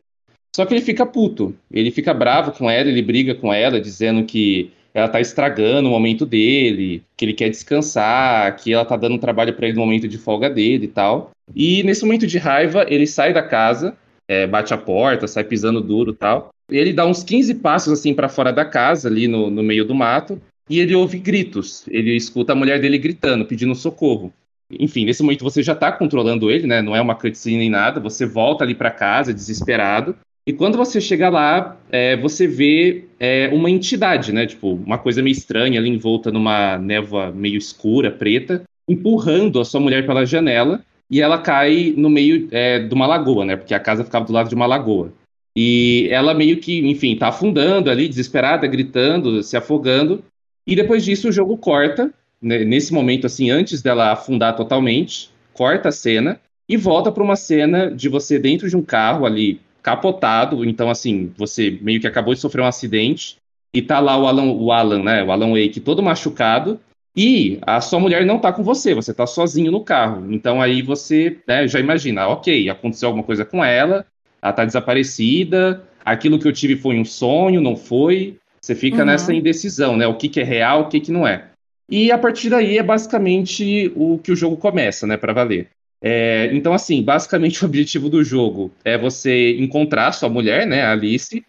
Só que ele fica puto, ele fica bravo com ela, ele briga com ela, dizendo que ela tá estragando o momento dele, que ele quer descansar, que ela tá dando trabalho para ele no momento de folga dele e tal. E nesse momento de raiva, ele sai da casa, é, bate a porta, sai pisando duro e tal. Ele dá uns 15 passos assim para fora da casa, ali no, no meio do mato, e ele ouve gritos. Ele escuta a mulher dele gritando, pedindo socorro. Enfim, nesse momento você já tá controlando ele, né? Não é uma cutscene nem nada. Você volta ali para casa, desesperado. E quando você chega lá, é, você vê é, uma entidade, né? Tipo, uma coisa meio estranha ali envolta numa névoa meio escura, preta, empurrando a sua mulher pela janela. E ela cai no meio é, de uma lagoa, né? Porque a casa ficava do lado de uma lagoa. E ela meio que, enfim, tá afundando ali, desesperada, gritando, se afogando. E depois disso o jogo corta, né, nesse momento assim, antes dela afundar totalmente, corta a cena e volta para uma cena de você dentro de um carro ali capotado, então assim, você meio que acabou de sofrer um acidente e tá lá o Alan, o Alan, né, o Alan Wake todo machucado e a sua mulher não tá com você, você tá sozinho no carro. Então aí você né, já imagina, ok, aconteceu alguma coisa com ela, ela tá desaparecida, aquilo que eu tive foi um sonho, não foi, Você fica Uhum. nessa indecisão, né? O que, que é real, o que, que não é. E a partir daí é basicamente o que o jogo começa, né, para valer. É, então, assim, basicamente o objetivo do jogo é você encontrar sua mulher, né, a Alice,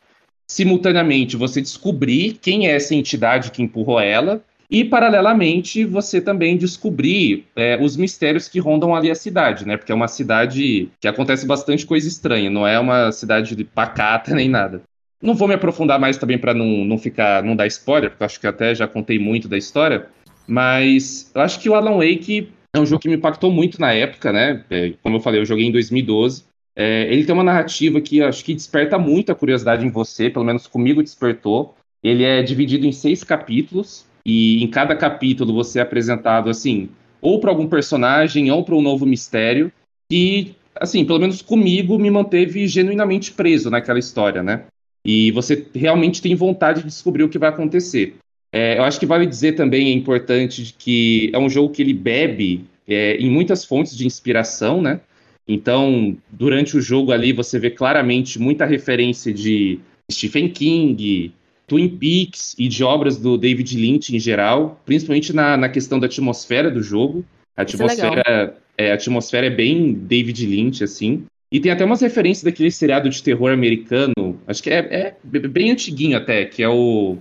simultaneamente você descobrir quem é essa entidade que empurrou ela, e paralelamente você também descobrir é, os mistérios que rondam ali a cidade, né? Porque é uma cidade que acontece bastante coisa estranha, não é uma cidade de pacata nem nada. Não vou me aprofundar mais também para não, não ficar, não dar spoiler, porque acho que até já contei muito da história, mas eu acho que o Alan Wake é um jogo que me impactou muito na época, né? É, como eu falei, eu joguei em 2012. É, ele tem uma narrativa que acho que desperta muita curiosidade em você, pelo menos comigo despertou. Ele é dividido em seis capítulos, e em cada capítulo você é apresentado assim, ou para algum personagem, ou para um novo mistério, que, assim, pelo menos comigo, me manteve genuinamente preso naquela história, né? E você realmente tem vontade de descobrir o que vai acontecer. É, eu acho que vale dizer também, é importante, que é um jogo que ele bebe é, em muitas fontes de inspiração, né? Então, durante o jogo ali, você vê claramente muita referência de Stephen King, Twin Peaks e de obras do David Lynch em geral, principalmente na, na questão da atmosfera do jogo. A é atmosfera, é, a atmosfera é bem David Lynch, assim. E tem até umas referências daquele seriado de terror americano, acho que é, é bem antiguinho até, que é o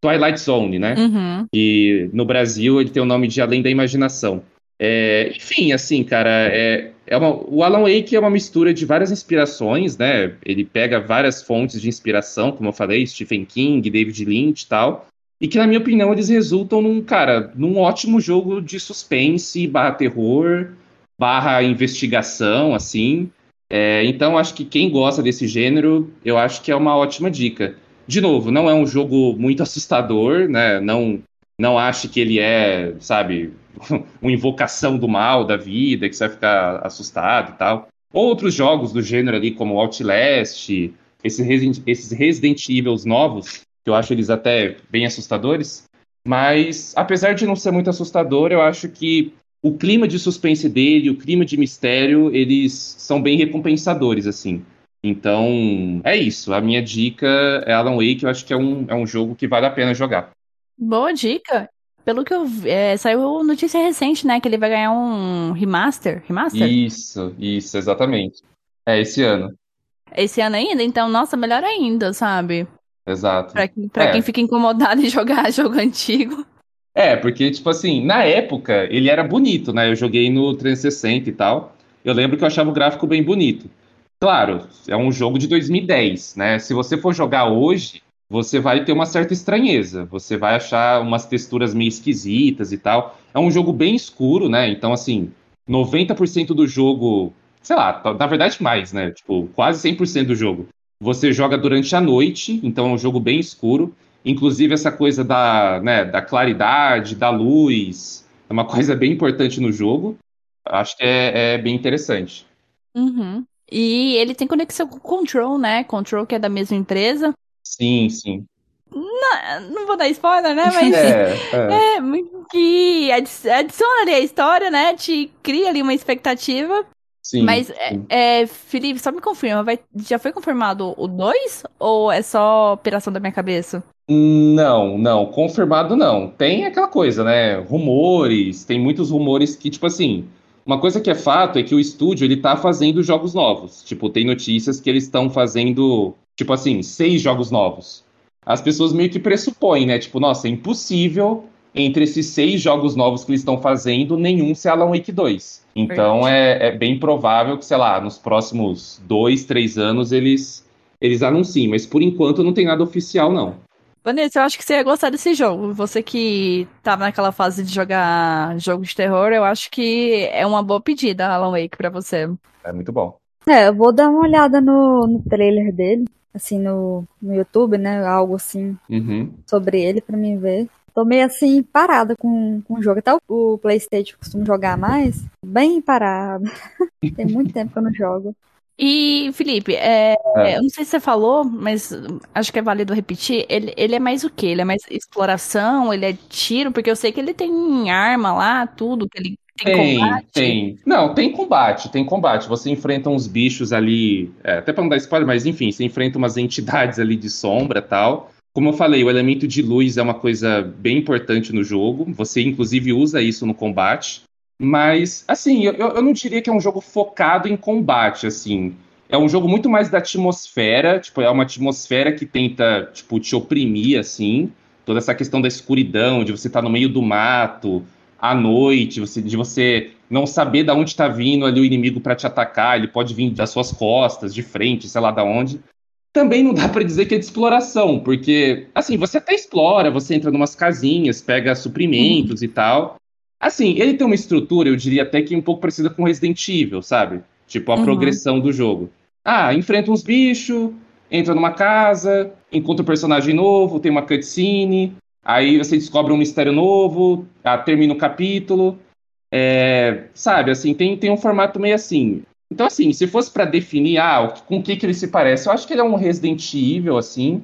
Twilight Zone, né? Uhum. E no Brasil ele tem o nome de Além da Imaginação. É, enfim, assim, cara, é, é uma, o Alan Wake é uma mistura de várias inspirações, né? Ele pega várias fontes de inspiração, como eu falei, Stephen King, David Lynch e tal. E que, na minha opinião, eles resultam num, cara, num ótimo jogo de suspense, barra terror, barra investigação, assim. É, então, acho que quem gosta desse gênero, eu acho que é uma ótima dica. De novo, não é um jogo muito assustador, né? Não, não ache que ele é, sabe, uma invocação do mal da vida, que você vai ficar assustado e tal. Outros jogos do gênero ali, como Outlast, esses Resident, esses Resident Evils novos, que eu acho eles até bem assustadores. Mas, apesar de não ser muito assustador, eu acho que o clima de suspense dele, o clima de mistério, eles são bem recompensadores, assim. Então, é isso. A minha dica é Alan Wake, eu acho que é um, é um jogo que vale a pena jogar. Boa dica. Pelo que eu vi, é, saiu notícia recente, né? Que ele vai ganhar um remaster. Remaster? Isso, isso, exatamente. É esse ano. Esse ano ainda? Então, nossa, melhor ainda, sabe? Exato. Pra, pra É. quem fica incomodado em jogar jogo antigo. É, porque, tipo assim, na época ele era bonito, né? Eu joguei no 360 e tal. Eu lembro que eu achava o gráfico bem bonito. Claro, é um jogo de 2010, né? Se você for jogar hoje, você vai ter uma certa estranheza. Você vai achar umas texturas meio esquisitas e tal. É um jogo bem escuro, né? Então, assim, 90% do jogo, sei lá, na verdade mais, né? Tipo, quase 100% do jogo. Você joga durante a noite, então é um jogo bem escuro. Inclusive, essa coisa da, né, da claridade, da luz, é uma coisa bem importante no jogo. Acho que é, é bem interessante. Uhum. E ele tem conexão com o Control, né? Control, que é da mesma empresa. Sim, sim. Ah, Não vou dar spoiler, né? Mas É, é. é, que adi- adiciona ali a história, né? Te cria ali uma expectativa. Sim, Mas, é, sim. é, Felipe, só me confirma, vai, já foi confirmado o 2? Ou é só operação da minha cabeça? Não, não, confirmado não. Tem aquela coisa, né? Rumores, tem muitos rumores que, tipo assim, uma coisa que é fato é que o estúdio ele tá fazendo jogos novos. Tipo, tem notícias que eles estão fazendo, tipo assim, seis jogos novos. As pessoas meio que pressupõem, né? Tipo, nossa, é impossível entre esses seis jogos novos que eles estão fazendo, nenhum ser Alan Wake 2. Então é, é bem provável que, sei lá, nos próximos dois, três anos eles, eles anunciem. Mas por enquanto não tem nada oficial, não. Vanessa, eu acho que você ia gostar desse jogo. Você que tava naquela fase de jogar jogo de terror, eu acho que é uma boa pedida, Alan Wake, pra você. É muito bom. É, eu vou dar uma olhada no, no trailer dele, assim, no, no YouTube, né? Algo assim Uhum. sobre ele pra mim ver. Tô meio assim, parada com, com o jogo. Até o, o Playstation costumo jogar mais. Bem parada. Tem muito tempo que eu não jogo. E, Felipe, é, É. eu não sei se você falou, mas acho que é válido repetir. Ele, ele é mais o quê? Ele é mais exploração? Ele é tiro? Porque eu sei que ele tem arma lá, tudo, que ele tem, Tem, combate. tem. Não, tem combate, tem combate. Você enfrenta uns bichos ali, é, até pra não dar spoiler, mas enfim, você enfrenta umas entidades ali de sombra e tal. Como eu falei, o elemento de luz é uma coisa bem importante no jogo. Você, inclusive, usa isso no combate. Mas, assim, eu, eu não diria que é um jogo focado em combate, assim. É um jogo muito mais da atmosfera, tipo, é uma atmosfera que tenta, tipo, te oprimir, assim. Toda essa questão da escuridão, de você estar tá no meio do mato, à noite, você, de você não saber de onde está vindo ali o inimigo para te atacar, ele pode vir das suas costas, de frente, sei lá da onde. Também não dá para dizer que é de exploração, porque, assim, você até explora, você entra numas casinhas, pega suprimentos uhum. e tal, Assim, ele tem uma estrutura, eu diria até que um pouco parecida com Resident Evil, sabe? Tipo, a uhum. progressão do jogo. Ah, enfrenta uns bichos, entra numa casa, encontra um personagem novo, tem uma cutscene, aí você descobre um mistério novo, ah, termina o capítulo. É, sabe, assim, tem, tem um formato meio assim. Então, assim, se fosse para definir, ah, com o que, que ele se parece, eu acho que ele é um Resident Evil, assim.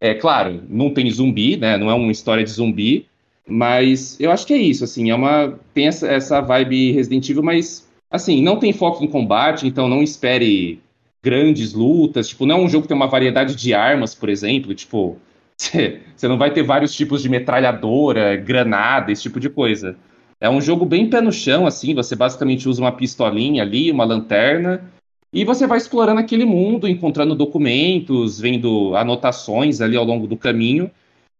É claro, não tem zumbi, né? Não é uma história de zumbi, mas eu acho que é isso, assim, é uma. Tem essa, essa vibe Resident Evil, mas assim, não tem foco em combate, então não espere grandes lutas. Tipo, não é um jogo que tem uma variedade de armas, por exemplo. Tipo, você não vai ter vários tipos de metralhadora, granada, esse tipo de coisa. É um jogo bem pé no chão, assim. Você basicamente usa uma pistolinha ali, uma lanterna, e você vai explorando aquele mundo, encontrando documentos, vendo anotações ali ao longo do caminho.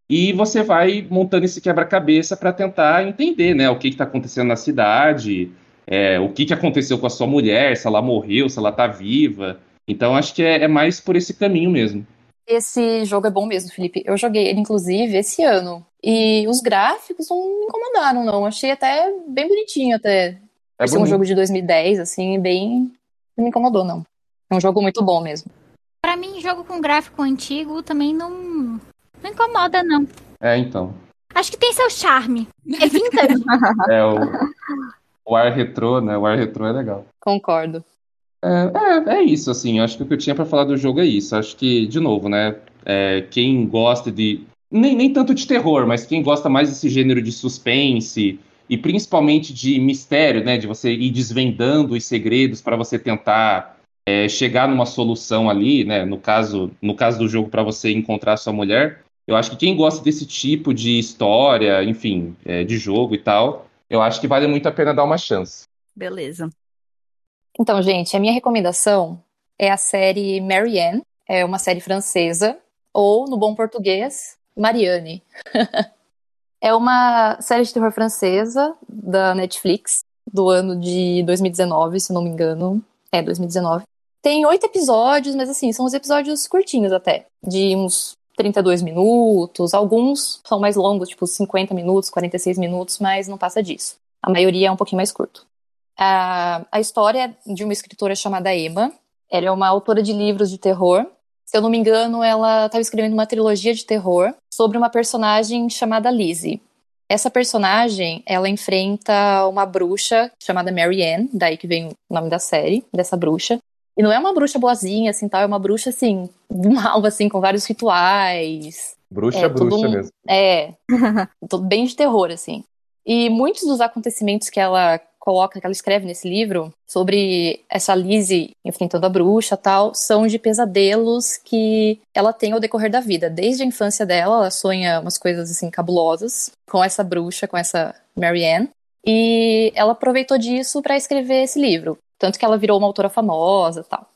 E você vai montando esse quebra-cabeça para tentar entender né, o que está acontecendo na cidade, é, o que, que aconteceu com a sua mulher, se ela morreu, se ela está viva. Então acho que é, é, mais por esse caminho mesmo. Esse jogo é bom mesmo, Felipe. Eu joguei ele, inclusive, esse ano. E os gráficos não me incomodaram, não. Achei até bem bonitinho, até. É ser um jogo de 2010, assim, bem. Não me incomodou, não. É um jogo muito bom mesmo. Para mim, jogo com gráfico antigo também não, não incomoda, não. É, então. Acho que tem seu charme. É vintage. é, o, o ar retrô, né? O ar retrô é legal. Concordo. É, é, isso, assim. Acho que o que eu tinha para falar do jogo é isso. Acho que, de novo, né? É, quem gosta de. Nem, nem tanto de terror, mas quem gosta mais desse gênero de suspense e principalmente de mistério, né? De você ir desvendando os segredos para você tentar é, chegar numa solução ali, né? No caso, no caso do jogo, para você encontrar sua mulher. Eu acho que quem gosta desse tipo de história, enfim, é, de jogo e tal, eu acho que vale muito a pena dar uma chance. Beleza. Então, gente, a minha recomendação é a série Marianne, é uma série francesa, ou, no bom português, Marianne. é uma série de terror francesa da Netflix, do ano de 2019, se não me engano. É, 2019. Tem oito episódios, mas assim, são os episódios curtinhos até, de uns 32 minutos, alguns são mais longos, tipo 50 minutos, 46 minutos, mas não passa disso. A maioria é um pouquinho mais curto. A, a história é de uma escritora chamada Emma. Ela é uma autora de livros de terror. Se eu não me engano, ela estava escrevendo uma trilogia de terror sobre uma personagem chamada Lizzie. Essa personagem, ela enfrenta uma bruxa chamada Mary Ann, daí que vem o nome da série, dessa bruxa. E não é uma bruxa boazinha, assim, tal, é uma bruxa, assim, do mal, assim, com vários rituais. Bruxa, é, bruxa um, mesmo. É, bem de terror, assim. E muitos dos acontecimentos que ela coloca, que ela escreve nesse livro, sobre essa Lizzie enfrentando a bruxa tal, são de pesadelos que ela tem ao decorrer da vida. Desde a infância dela, ela sonha umas coisas assim cabulosas com essa bruxa, com essa Marianne. E ela aproveitou disso para escrever esse livro. Tanto que ela virou uma autora famosa tal.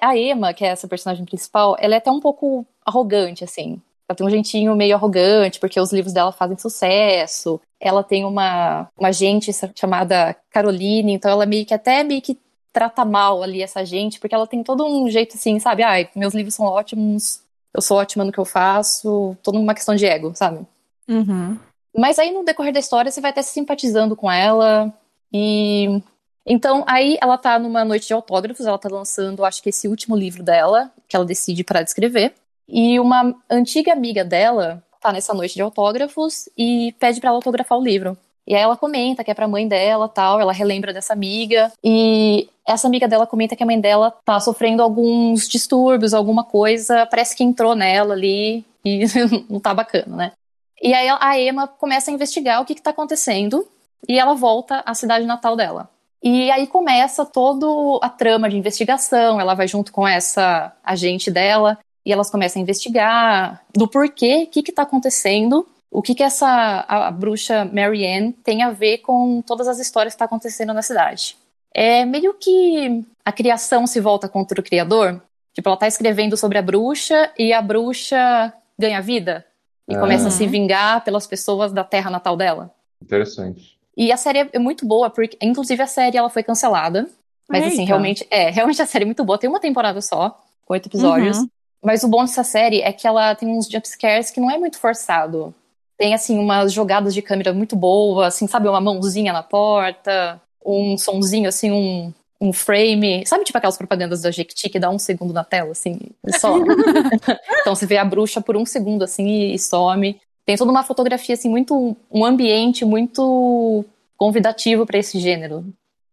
A Emma, que é essa personagem principal, ela é até um pouco arrogante, assim. Ela tem um jeitinho meio arrogante, porque os livros dela fazem sucesso. Ela tem uma, uma gente chamada Caroline, então ela meio que até meio que trata mal ali essa gente, porque ela tem todo um jeito assim, sabe? Ai, meus livros são ótimos, eu sou ótima no que eu faço, toda uma questão de ego, sabe? Uhum. Mas aí no decorrer da história você vai até se simpatizando com ela e então, aí ela tá numa noite de autógrafos, ela tá lançando, acho que esse último livro dela, que ela decide parar de escrever. E uma antiga amiga dela tá nessa noite de autógrafos e pede para ela autografar o livro. E aí ela comenta que é pra mãe dela, tal, ela relembra dessa amiga. E essa amiga dela comenta que a mãe dela tá sofrendo alguns distúrbios, alguma coisa, parece que entrou nela ali e não tá bacana, né? E aí a Emma começa a investigar o que, que tá acontecendo e ela volta à cidade natal dela. E aí começa toda a trama de investigação, ela vai junto com essa agente dela, e elas começam a investigar do porquê, o que que tá acontecendo, o que que essa a, a bruxa Marianne tem a ver com todas as histórias que tá acontecendo na cidade. É meio que a criação se volta contra o criador. Tipo, ela tá escrevendo sobre a bruxa e a bruxa ganha vida e Ah. começa a se vingar pelas pessoas da terra natal dela. Interessante. E a série é muito boa, porque inclusive a série ela foi cancelada. Mas assim, Eita. realmente, é, realmente a série é muito boa. Tem uma temporada só, com oito episódios. Uhum. Mas o bom dessa série é que ela tem uns jumpscares que não é muito forçado. Tem, assim, umas jogadas de câmera muito boas, assim, sabe, uma mãozinha na porta, um sonzinho, assim, um, um frame. Sabe, tipo aquelas propagandas da Jequiti que dá um segundo na tela, assim, e só. então você vê a bruxa por um segundo, assim, e, e some. Tem toda uma fotografia, assim, muito. um ambiente muito convidativo para esse gênero.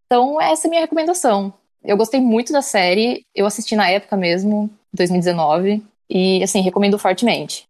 Então, essa é a minha recomendação. Eu gostei muito da série, eu assisti na época mesmo, 2019, e, assim, recomendo fortemente.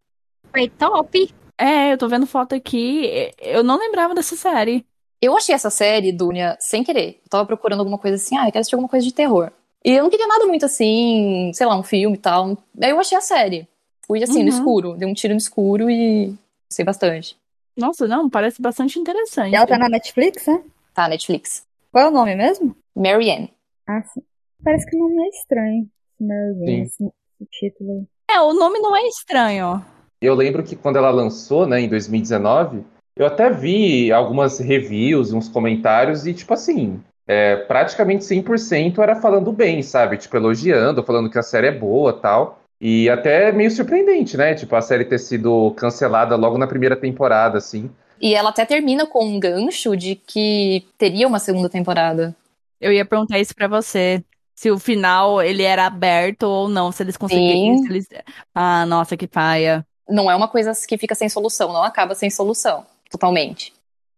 Foi top. É, eu tô vendo foto aqui. Eu não lembrava dessa série. Eu achei essa série, Dunia, sem querer. Eu tava procurando alguma coisa assim, ah, eu quero assistir alguma coisa de terror. E eu não queria nada muito assim, sei lá, um filme e tal. Daí eu achei a série. Fui assim, no Uhum. escuro, dei um tiro no escuro e gostei bastante. Nossa, não, parece bastante interessante. E ela tá na Netflix, né? Tá, Netflix. Qual é o nome mesmo? Marianne. Ah, sim. Parece que o nome é estranho. Sim. Marianne, esse, esse título aí. É, o nome não é estranho. Eu lembro que quando ela lançou, né, em 2019, eu até vi algumas reviews, uns comentários, e tipo assim, é, praticamente 100% era falando bem, sabe? Tipo, elogiando, falando que a série é boa tal. E até meio surpreendente, né? Tipo, a série ter sido cancelada logo na primeira temporada, assim. E ela até termina com um gancho de que teria uma segunda temporada. Eu ia perguntar isso pra você. Se o final ele era aberto ou não, se eles conseguiriam. Sim. se eles- Ah, nossa, que paia. Não é uma coisa que fica sem solução, não acaba sem solução, totalmente.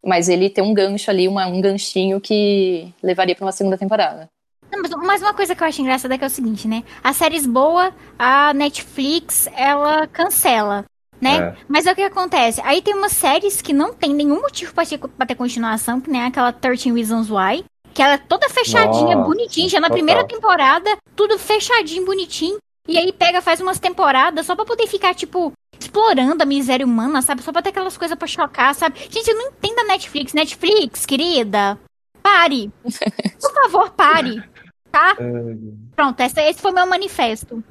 Mas ele tem um gancho ali, uma- um ganchinho que levaria pra uma segunda temporada. Não, mas, mas uma coisa que eu acho engraçada é que é o seguinte, né? As séries boas, a Netflix, ela cancela, né? É. Mas é o que acontece. Aí tem umas séries que não tem nenhum motivo pra ter, pra ter continuação, que nem aquela 13 Reasons Why. Que ela é toda fechadinha, Nossa, bonitinha, já na total. primeira temporada, tudo fechadinho, bonitinho. E aí pega, faz umas temporadas só pra poder ficar, tipo, explorando a miséria humana, sabe? Só pra ter aquelas coisas pra chocar, sabe? Gente, eu não entendo a Netflix. Netflix, querida, pare. Por favor, pare. Tá? Pronto, essa, esse foi meu manifesto.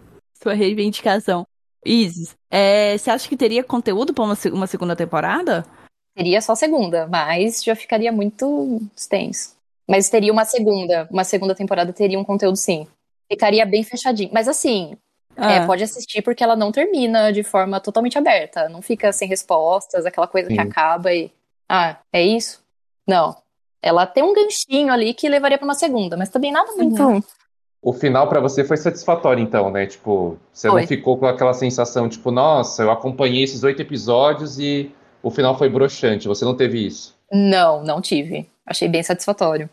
Sua reivindicação. Isis, é, você acha que teria conteúdo pra uma, uma segunda temporada? Teria só segunda, mas já ficaria muito extenso. Mas teria uma segunda, uma segunda temporada teria um conteúdo sim. Ficaria bem fechadinho. Mas assim, é, Ah, pode assistir porque ela não termina de forma totalmente aberta. Não fica sem respostas, aquela coisa que Sim. acaba e. Ah, é isso? Não. Ela tem um ganchinho ali que levaria pra uma segunda, mas também nada muito. Uhum. O final pra você foi satisfatório, então, né? Tipo, você Foi. não ficou com aquela sensação, tipo, nossa, eu acompanhei esses oito episódios e o final foi broxante. Você não teve isso? Não, não tive. Achei bem satisfatório.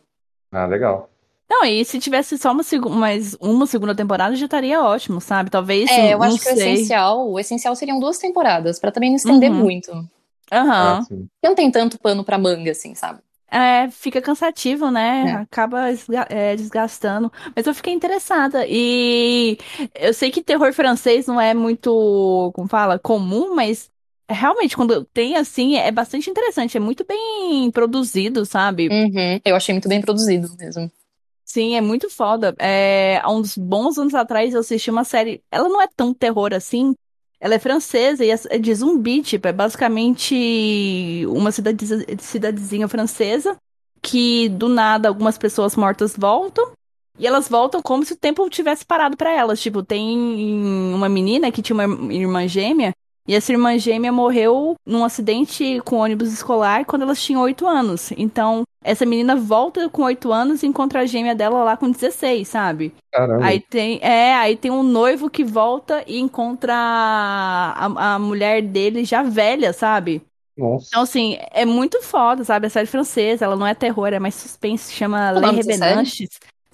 Ah, legal. Não, e se tivesse só uma, mais uma segunda temporada já estaria ótimo, sabe? Talvez, É, eu acho que o sei. essencial, o essencial seriam duas temporadas, pra também não estender Uhum. muito. Aham. Ah, sim. Porque não tem tanto pano pra manga, assim, sabe? É, fica cansativo, né? É. Acaba é, desgastando. Mas eu fiquei interessada. E eu sei que terror francês não é muito, como fala, comum, mas realmente, quando tem assim, é bastante interessante. É muito bem produzido, sabe? Uhum. Eu achei muito bem produzido mesmo. Sim, é muito foda. É, há uns bons anos atrás eu assisti uma série. Ela não é tão terror assim. Ela é francesa e é é de zumbi, tipo, é basicamente uma cidade, cidadezinha francesa que do nada algumas pessoas mortas voltam e elas voltam como se o tempo tivesse parado pra elas. Tipo, tem uma menina que tinha uma irmã gêmea e essa irmã gêmea morreu num acidente com ônibus escolar quando elas tinham 8 anos. Então, essa menina volta com 8 anos e encontra a gêmea dela lá com 16, sabe? Caramba. Aí tem, é, aí tem um noivo que volta e encontra a, a mulher dele já velha, sabe? Nossa. Então, assim, é muito foda, sabe? A série francesa, ela não é terror, é mais suspense, chama O Les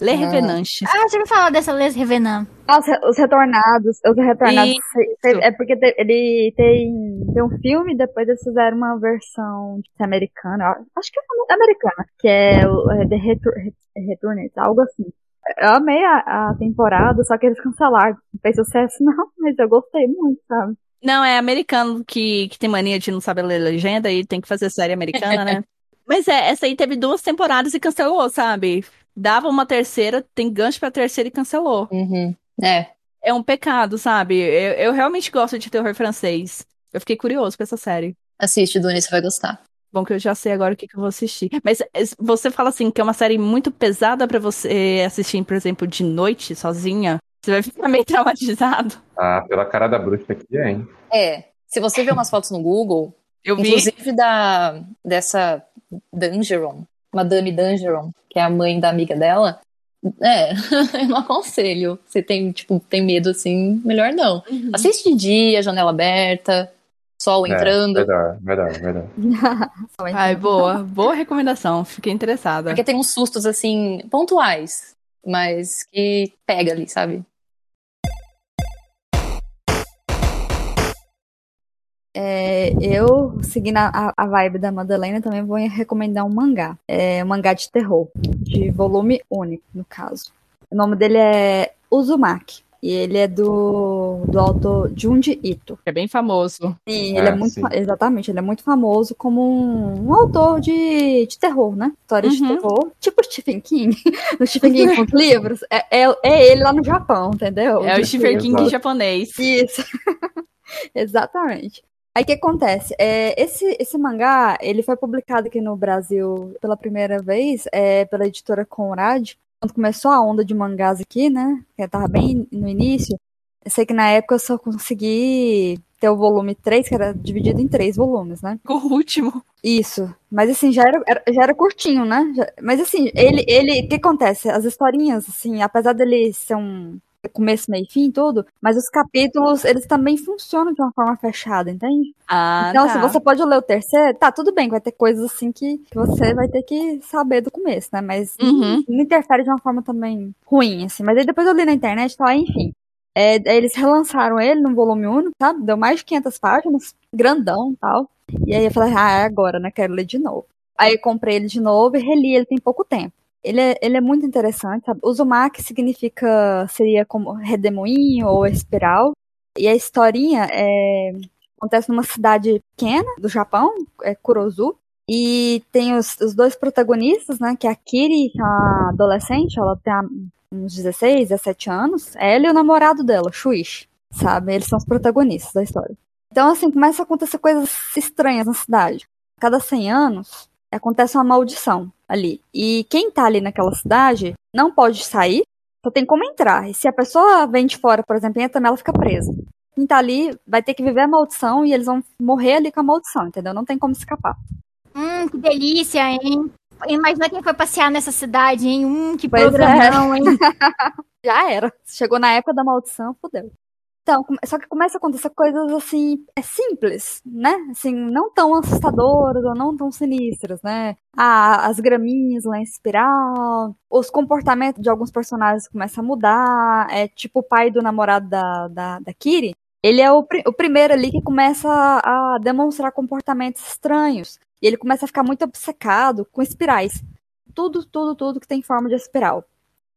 Revenantes. Les Ah. Revenantes. Ah, você me falar dessa Les Revenant. Ah, os, re- os retornados. Os retornados. Isso. É porque te- ele tem, tem um filme, depois eles fizeram uma versão americana. Acho que é americana. Que é é The Retur Returners, algo assim. Eu amei a, a temporada, só que eles cancelaram. Não fez sucesso, não, mas eu gostei muito, sabe? Não, é americano que, que tem mania de não saber ler legenda e tem que fazer série americana, né? Mas é, essa aí teve duas temporadas e cancelou, sabe? Dava uma terceira, tem gancho pra terceira e cancelou. Uhum. É. É um pecado, sabe? Eu, eu realmente gosto de terror francês. Eu fiquei curioso com essa série. Assiste, Duni, você vai gostar. Bom que eu já sei agora o que, que eu vou assistir. Mas é, você fala assim que é uma série muito pesada pra você assistir, por exemplo, de noite, sozinha. Você vai ficar meio traumatizado. Ah, pela cara da bruxa aqui, é, hein? É. Se você ver umas fotos no Google, Eu vi. inclusive da dessa Dangeron, Madame Dangeron, que é a mãe da amiga dela, é, eu não aconselho. Você tem, tipo, tem medo assim, melhor não. Uhum. Assiste de dia, janela aberta, sol É, entrando. verdade, verdade, verdade. Ai, boa. Boa recomendação. Fiquei interessada. Porque tem uns sustos assim, pontuais, mas que pega ali, sabe? É, eu, seguindo a, a vibe da Madalena, também vou recomendar um mangá. É um mangá de terror, de volume único, no caso. O nome dele é Uzumaki. E ele é do, do autor Junji Ito. É bem famoso. Sim, ele é Ah, muito, sim. exatamente, ele é muito famoso como um, um autor de, de terror, né? Histórias de Uhum. terror, tipo Stephen King, no Stephen King com os livros, é, é, é ele lá no Japão, entendeu? É o Tipo, Stephen King Exato. japonês. Isso. Exatamente. Aí o que acontece? É, esse, esse mangá, ele foi publicado aqui no Brasil pela primeira vez é, pela editora Conrad. Quando começou a onda de mangás aqui, né? Que tava bem no início. Eu sei que na época eu só consegui ter o volume 3, que era dividido em três volumes, né? O último. Isso. Mas assim, já era, era- já era curtinho, né? Já- mas assim, ele, ele, o que acontece? As historinhas, assim, apesar dele ser um começo, meio e fim, tudo, mas os capítulos, eles também funcionam de uma forma fechada, entende? Ah, então, tá. se você pode ler o terceiro, tá, tudo bem, vai ter coisas assim que, que você vai ter que saber do começo, né? Mas Uhum. não interfere de uma forma também ruim, assim. Mas aí depois eu li na internet e tal, aí, enfim. É, eles relançaram ele num volume único, sabe? Deu mais de 500 páginas, grandão e tal. E aí eu falei, ah, é agora, né? Quero ler de novo. Aí eu comprei ele de novo e reli ele tem pouco tempo. Ele é, ele é muito interessante, sabe? Uzumaki significa, seria como redemoinho ou espiral. E a historinha é, acontece numa cidade pequena do Japão, é Kurozu. E tem os, os dois protagonistas, né? Que é a Kiri, é uma adolescente, ela tem a- uns 16, 17 anos. Ela e o namorado dela, Shuichi, sabe? Eles são os protagonistas da história. Então, assim, começa a acontecer coisas estranhas na cidade. A cada 100 anos, acontece uma maldição ali. E quem tá ali naquela cidade não pode sair, só tem como entrar. E se a pessoa vem de fora, por exemplo, entra também, ela fica presa. Quem tá ali vai ter que viver a maldição e eles vão morrer ali com a maldição, entendeu? Não tem como escapar. Hum, que delícia, hein? Imagina quem foi passear nessa cidade, hein? Hum, que Pois é. programão, hein? Já era. Chegou na época da maldição, fodeu. Então, só que começa a acontecer coisas assim, é simples, né? Assim, não tão assustadoras ou não tão sinistras, né? Ah, as graminhas lá em espiral, os comportamentos de alguns personagens começam a mudar. É tipo o pai do namorado da, da, da Kiri. Ele é o, o primeiro ali que começa a demonstrar comportamentos estranhos. E ele começa a ficar muito obcecado com espirais. Tudo, tudo, tudo que tem forma de espiral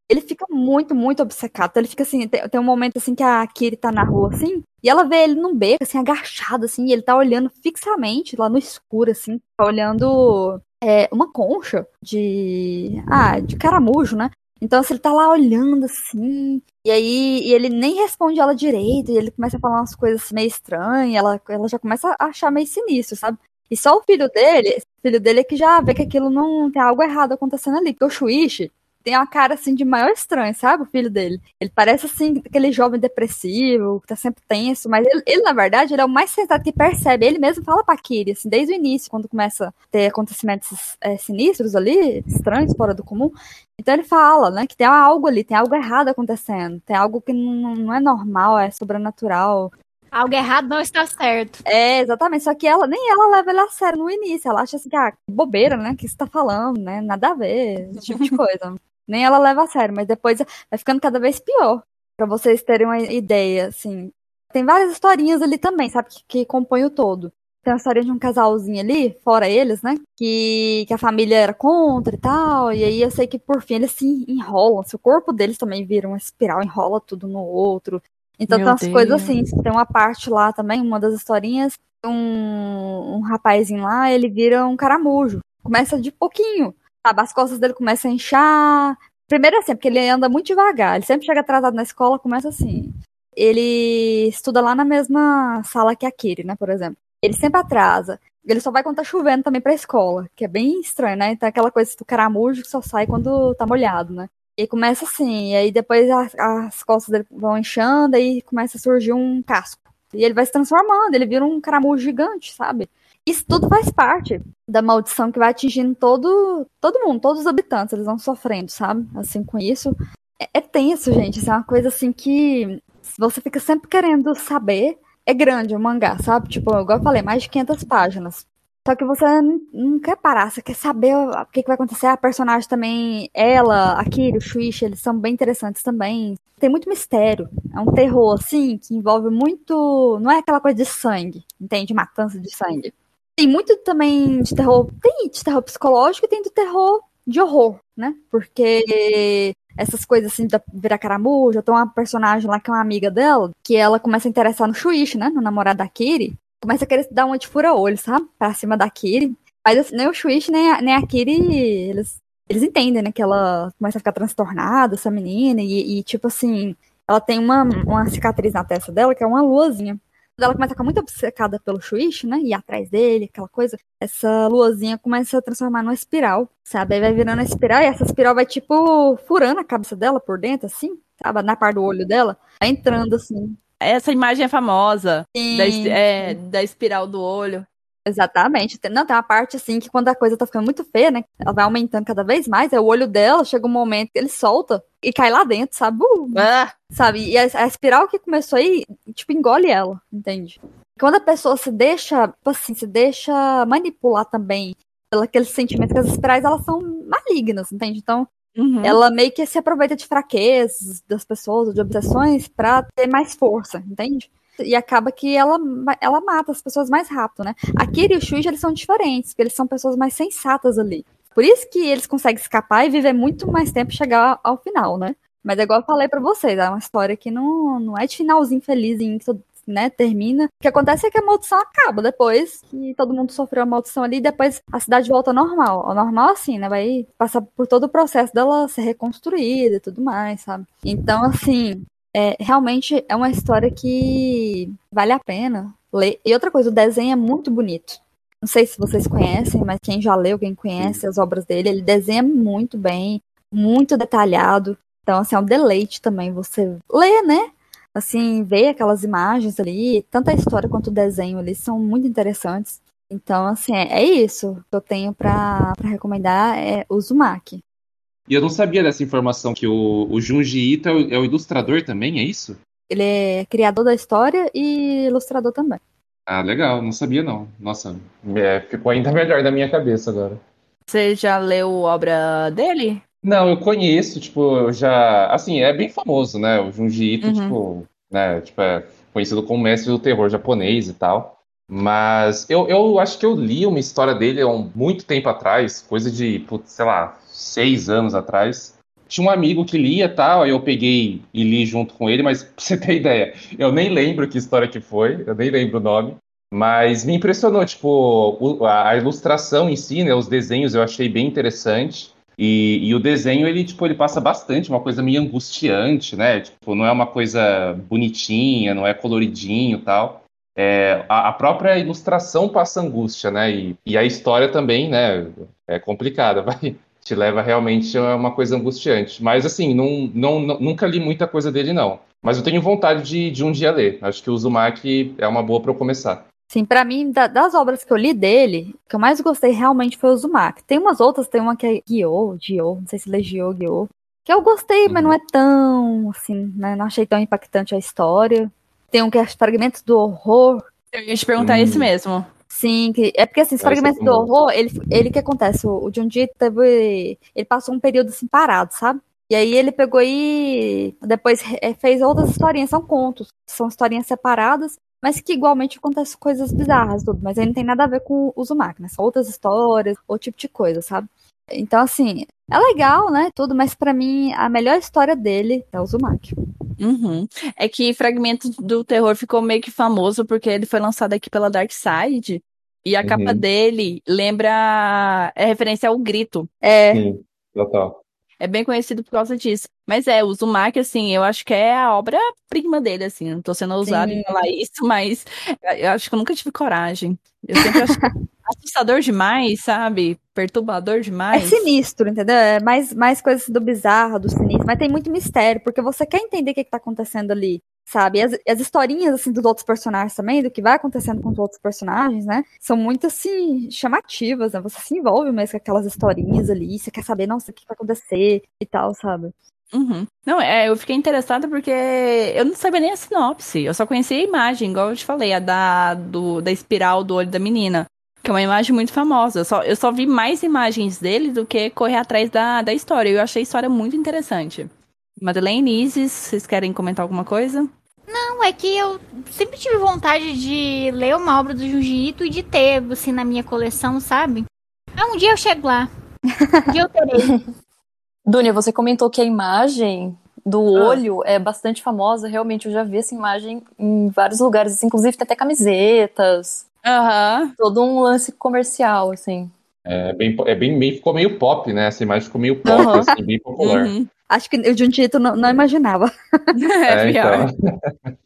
ele fica muito, muito obcecado. Ele fica assim, tem, tem um momento assim que a Kiri tá na rua assim, e ela vê ele num beco, assim, agachado, assim, e ele tá olhando fixamente lá no escuro, assim, tá olhando é, uma concha de. Ah, de caramujo, né? Então, assim, ele tá lá olhando assim, e aí e ele nem responde ela direito, e ele começa a falar umas coisas assim, meio estranhas, ela, ela já começa a achar meio sinistro, sabe? E só o filho dele, esse filho dele é que já vê que aquilo não tem algo errado acontecendo ali, porque o Shuichi tem uma cara assim de maior estranho, sabe? O filho dele. Ele parece assim, aquele jovem depressivo, que tá sempre tenso, mas ele, ele, na verdade, ele é o mais sensado que percebe. Ele mesmo fala pra Kiri, assim, desde o início, quando começa a ter acontecimentos é, sinistros ali, estranhos, fora do comum. Então ele fala, né, que tem algo ali, tem algo errado acontecendo, tem algo que não, não é normal, é sobrenatural. Algo errado não está certo. É, exatamente. Só que ela, nem ela leva ele a sério no início. Ela acha assim, que, ah, que bobeira, né? Que você tá falando, né? Nada a ver, esse tipo de coisa. Nem ela leva a sério, mas depois vai ficando cada vez pior. Pra vocês terem uma ideia, assim. Tem várias historinhas ali também, sabe? Que, que compõem o todo. tem uma história de um casalzinho ali, fora eles, né? Que, que a família era contra e tal. E aí eu sei que por fim eles se enrolam. Se o corpo deles também vira uma espiral, enrola tudo no outro. Então Meu tem umas Deus. coisas assim. Tem uma parte lá também, uma das historinhas, um, um rapazinho lá, ele vira um caramujo. Começa de pouquinho. Sabe? As costas dele começam a inchar. Primeiro assim, porque ele anda muito devagar. Ele sempre chega atrasado na escola, começa assim. Ele estuda lá na mesma sala que a Kiri, né, por exemplo. Ele sempre atrasa. Ele só vai quando tá chovendo também pra escola, que é bem estranho, né? Então aquela coisa do caramujo que só sai quando tá molhado, né? E começa assim, e aí depois as, as costas dele vão inchando, aí começa a surgir um casco. E ele vai se transformando, ele vira um caramujo gigante, sabe? Isso tudo faz parte da maldição que vai atingindo todo, todo mundo, todos os habitantes, eles vão sofrendo, sabe? Assim, com isso. É, é tenso, gente. Isso é uma coisa assim que você fica sempre querendo saber. É grande o mangá, sabe? Tipo, igual eu falei, mais de 500 páginas. Só que você não, quer parar, você quer saber o que, que vai acontecer. A personagem também, ela, a Kiri, o Shuichi, eles são bem interessantes também. Tem muito mistério. É um terror, assim, que envolve muito. Não é aquela coisa de sangue, entende? Matança de sangue. Tem muito também de terror. Tem de terror psicológico e tem do terror de horror, né? Porque essas coisas assim, da virar caramuja, tem uma personagem lá que é uma amiga dela, que ela começa a interessar no Shuichi, né? No namorado da Kiri. Começa a querer dar uma de fura-olho, sabe? Pra cima da Kiri. Mas assim, nem o Shuichi, nem a, nem a Kiri, eles, eles entendem, né? Que ela começa a ficar transtornada, essa menina, e, e, tipo assim, ela tem uma, uma cicatriz na testa dela, que é uma luazinha. Ela começa a ficar muito obcecada pelo Shuichi, né? E atrás dele, aquela coisa. Essa luazinha começa a transformar numa espiral, sabe? Aí vai virando a espiral e essa espiral vai, tipo, furando a cabeça dela por dentro, assim, sabe? Na parte do olho dela. Vai entrando, assim. Essa imagem é famosa Sim, da, é, da espiral do olho. Exatamente. Não, tem uma parte assim que quando a coisa tá ficando muito feia, né? Ela vai aumentando cada vez mais, é o olho dela, chega um momento que ele solta e cai lá dentro, sabe? Uh, Ah, sabe? E a, a espiral que começou aí, tipo, engole ela, entende? Quando a pessoa se deixa, tipo assim, se deixa manipular também pelo aqueles sentimentos que as espirais, elas são malignas, entende? Então, uhum. ela meio que se aproveita de fraquezas das pessoas, de obsessões, pra ter mais força, entende? E acaba que ela, ela mata as pessoas mais rápido, né? A Kira e o Shuji, eles são diferentes, porque eles são pessoas mais sensatas ali. Por isso que eles conseguem escapar e viver muito mais tempo e chegar ao final, né? Mas é igual eu falei pra vocês, é uma história que não, não é de finalzinho felizinho que todo- né, termina. O que acontece é que a maldição acaba depois que todo mundo sofreu a maldição ali, depois a cidade volta ao normal. Ao normal, assim, né? Vai passar por todo o processo dela ser reconstruída e tudo mais, sabe? Então, assim, é, realmente é uma história que vale a pena ler. E outra coisa, o desenho é muito bonito. Não sei se vocês conhecem, mas quem já leu, quem conhece as obras dele, ele desenha muito bem, muito detalhado. Então, assim, é um deleite também você ler, né? Assim, ver aquelas imagens ali, tanto a história quanto o desenho ali são muito interessantes. Então, assim, é, é isso que eu tenho pra recomendar, é o Uzumaki. E eu não sabia dessa informação que o, o Junji Ito é o, é o ilustrador também, é isso? Ele é criador da história e ilustrador também. Ah, legal, não sabia não. Nossa, é, ficou ainda melhor na minha cabeça agora. Você já leu obra dele? Não, eu conheço, tipo, eu já. Assim, é bem famoso, né? O Junji Ito, Uhum. tipo, né? Tipo, é conhecido como mestre do terror japonês e tal. Mas eu, eu acho que eu li uma história dele há um, muito tempo atrás, coisa de, putz, sei lá, seis anos atrás. Tinha um amigo que lia tal, aí eu peguei e li junto com ele, mas pra você ter ideia, eu nem lembro que história que foi, eu nem lembro o nome. Mas me impressionou, tipo, a ilustração em si, né? Os desenhos eu achei bem interessante. E, e o desenho, ele, tipo, ele passa bastante, uma coisa meio angustiante, né? Tipo, não é uma coisa bonitinha, não é coloridinho e tal. É, a, a própria ilustração passa angústia, né? E, e a história também, né? É complicada, vai. Te leva realmente a uma coisa angustiante. Mas, assim, não, não, nunca li muita coisa dele, não. Mas eu tenho vontade de, de um dia ler. Acho que o Uzumaki é uma boa para eu começar. Sim, pra mim, da- das obras que eu li dele, o que eu mais gostei realmente foi o Uzumaki. Tem umas outras, tem uma que é Gyo, Gyo, não sei se lê Gyo, Gyo, que eu gostei, mas não é tão, assim, né, não achei tão impactante a história. Tem um que é Fragmentos do Horror, Eu ia te perguntar Hum. esse mesmo. Sim, que, é porque, assim, é Fragmentos do. Horror, ele, ele que acontece, o, o Junji teve, ele passou um período, assim, parado, sabe? E aí ele pegou e depois eh, fez outras historinhas, são contos, são historinhas separadas, mas que igualmente acontecem coisas bizarras, tudo. Mas aí não tem nada a ver com o Uzumaki, né? São outras histórias, outro tipo de coisa, sabe? Então, assim, é legal, né? Tudo, mas para mim a melhor história dele é o Uzumaki. Uhum. É que Fragmento do Terror ficou meio que famoso porque ele foi lançado aqui pela Dark Side. E a capa Uhum. dele lembra. É referência ao grito. É, Sim, total. É bem conhecido por causa disso. Mas é, o Uzumaki, assim, eu acho que é a obra-prima dele, assim. Não tô sendo ousada em falar isso, mas eu acho que eu nunca tive coragem. Eu sempre acho assustador demais, sabe? Perturbador é demais. sinistro, entendeu? É mais, mais coisas do bizarro, do sinistro, mas tem muito mistério, porque você quer entender o que, que tá acontecendo ali. Sabe? E as, as historinhas, assim, dos outros personagens também, do que vai acontecendo com os outros personagens, né? São muito, assim, chamativas, né? Você se envolve mesmo com aquelas historinhas ali, você quer saber, nossa, o que vai acontecer e tal, sabe? Uhum. Não, é, eu fiquei interessada porque eu não sabia nem a sinopse. Eu só conhecia a imagem, igual eu te falei, a da, do, da espiral do olho da menina. Que é uma imagem muito famosa. Eu só, eu só vi mais imagens dele do que correr atrás da, da história. Eu achei a história muito interessante. Madeleine, Isis, vocês querem comentar alguma coisa? Não, é que eu sempre tive vontade de ler uma obra do Junji Ito e de ter, assim, na minha coleção, sabe? Ah, um dia eu chego lá. Um dia eu terei. Dunia, você comentou que a imagem do Ah. olho é bastante famosa. Realmente, eu já vi essa imagem em vários lugares. assim, Inclusive, tem até camisetas. Aham. Todo um lance comercial, assim. É bem, é bem, meio, ficou meio pop, né? Essa imagem ficou meio pop, Aham. assim, bem popular. Uhum. Acho que o Junji Ito não, não imaginava. É, É, então.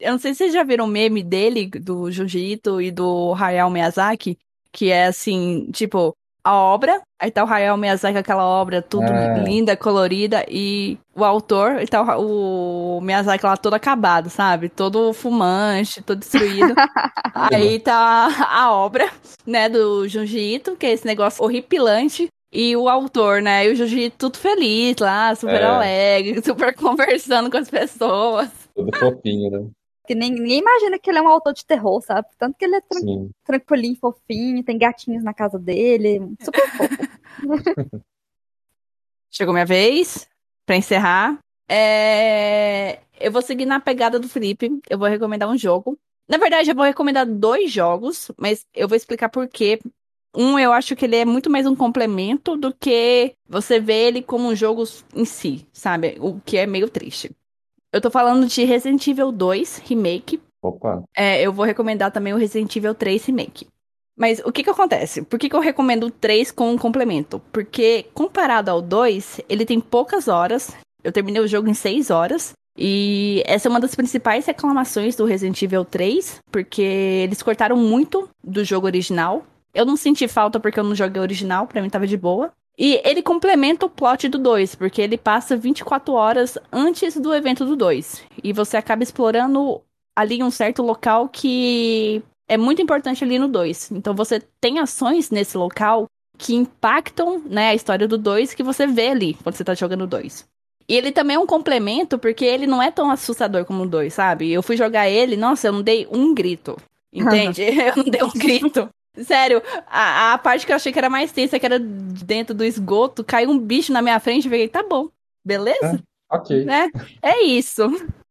Eu não sei se vocês já viram o meme dele, do Junji Ito e do Hayao Miyazaki, que é assim, tipo, a obra, aí tá o Hayao Miyazaki, aquela obra tudo Ah. linda, colorida, e o autor, e tá o, o Miyazaki lá todo acabado, sabe? Todo fumante, todo destruído. aí tá a obra, né, do Junji Ito, que é esse negócio horripilante, e o autor, né, e o Junji Ito tudo feliz lá, super É. alegre, super conversando com as pessoas. Tudo fofinho, né? Que nem, ninguém imagina que ele é um autor de terror, sabe? Tanto que ele é tran- Sim. tranquilinho, fofinho, tem gatinhos na casa dele. Super fofo. Chegou minha vez pra encerrar. É, Eu vou seguir na pegada do Felipe. Eu vou recomendar um jogo. Na verdade, eu vou recomendar dois jogos, mas eu vou explicar por quê. Um, eu acho que ele é muito mais um complemento do que você vê ele como um jogo em si, sabe? O que é meio triste. Eu tô falando de Resident Evil 2 Remake. Opa. É, eu vou recomendar também o Resident Evil 3 Remake. Mas o que que acontece? Por que que eu recomendo o 3 com um complemento? Porque comparado ao 2, ele tem poucas horas. Eu terminei o jogo em 6 horas. E essa é uma das principais reclamações do Resident Evil 3, porque eles cortaram muito do jogo original. Eu não senti falta porque eu não joguei o original, pra mim tava de boa. E ele complementa o plot do 2, porque ele passa 24 horas antes do evento do 2. E você acaba explorando ali um certo local que é muito importante ali no 2. Então você tem ações nesse local que impactam, né, a história do 2 que você vê ali quando você tá jogando o 2. E ele também é um complemento porque ele não é tão assustador como o 2, sabe? Eu fui jogar ele, nossa, eu não dei um grito. Entende? eu não dei um grito. Sério, a, a parte que eu achei que era mais tensa, que era dentro do esgoto, caiu um bicho na minha frente e eu fiquei, tá bom, beleza? Ok. né? É isso.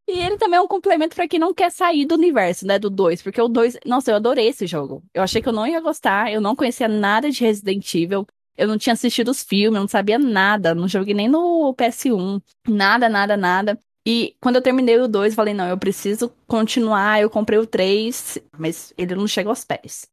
E ele também é um complemento pra quem não quer sair do universo, né, do 2, porque o 2, nossa, eu adorei esse jogo. Eu achei que eu não ia gostar, eu não conhecia nada de Resident Evil, eu não tinha assistido os filmes, eu não sabia nada, não joguei nem no PS1, nada, nada, nada. E quando eu terminei o 2, falei, não, eu preciso continuar, eu comprei o 3, mas ele não chega aos pés.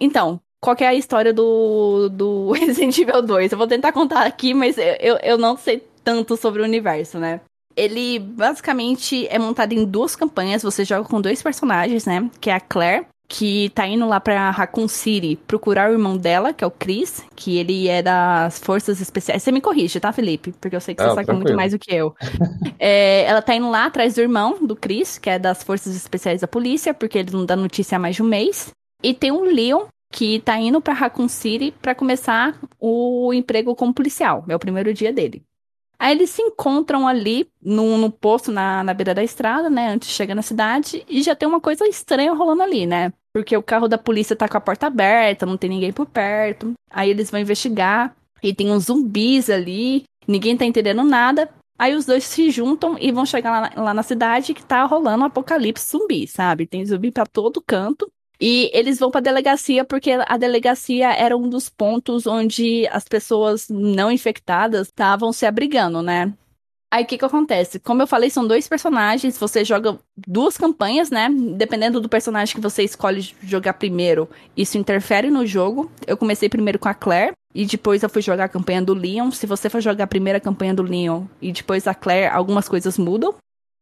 Então, qual que é a história do, do Resident Evil 2? Eu vou tentar contar aqui, mas eu, eu, não sei tanto sobre o universo, né? Ele basicamente é montado em duas campanhas. Você joga com dois personagens, né? Que é a Claire, que tá indo lá pra Raccoon City procurar o irmão dela, que é o Chris, que ele é das Forças Especiais. Você me corrige, tá, Felipe? Porque eu sei que você Não, sabe muito tranquilo. mais do que eu. É, ela tá indo lá atrás do irmão do Chris, que é das Forças Especiais da Polícia, porque ele não dá notícia há mais de um mês. E tem o Leon, que tá indo pra Raccoon City pra começar o emprego como policial. É o primeiro dia dele. Aí eles se encontram ali no, no posto na, na beira da estrada, né? Antes de chegar na cidade, e já tem uma coisa estranha rolando ali, né? Porque o carro da polícia tá com a porta aberta, não tem ninguém por perto. Aí eles vão investigar, e tem uns zumbis ali, ninguém tá entendendo nada. Aí os dois se juntam e vão chegar lá, lá na cidade que tá rolando um apocalipse zumbi, sabe? Tem zumbi pra todo canto. E eles vão pra delegacia porque a delegacia era um dos pontos onde as pessoas não infectadas estavam se abrigando, né? Aí o que que acontece? Como eu falei, são dois personagens, você joga duas campanhas, né? Dependendo do personagem que você escolhe jogar primeiro, isso interfere no jogo. Eu comecei primeiro com a Claire e depois eu fui jogar a campanha do Leon. Se você for jogar a primeira campanha do Leon e depois a Claire, algumas coisas mudam.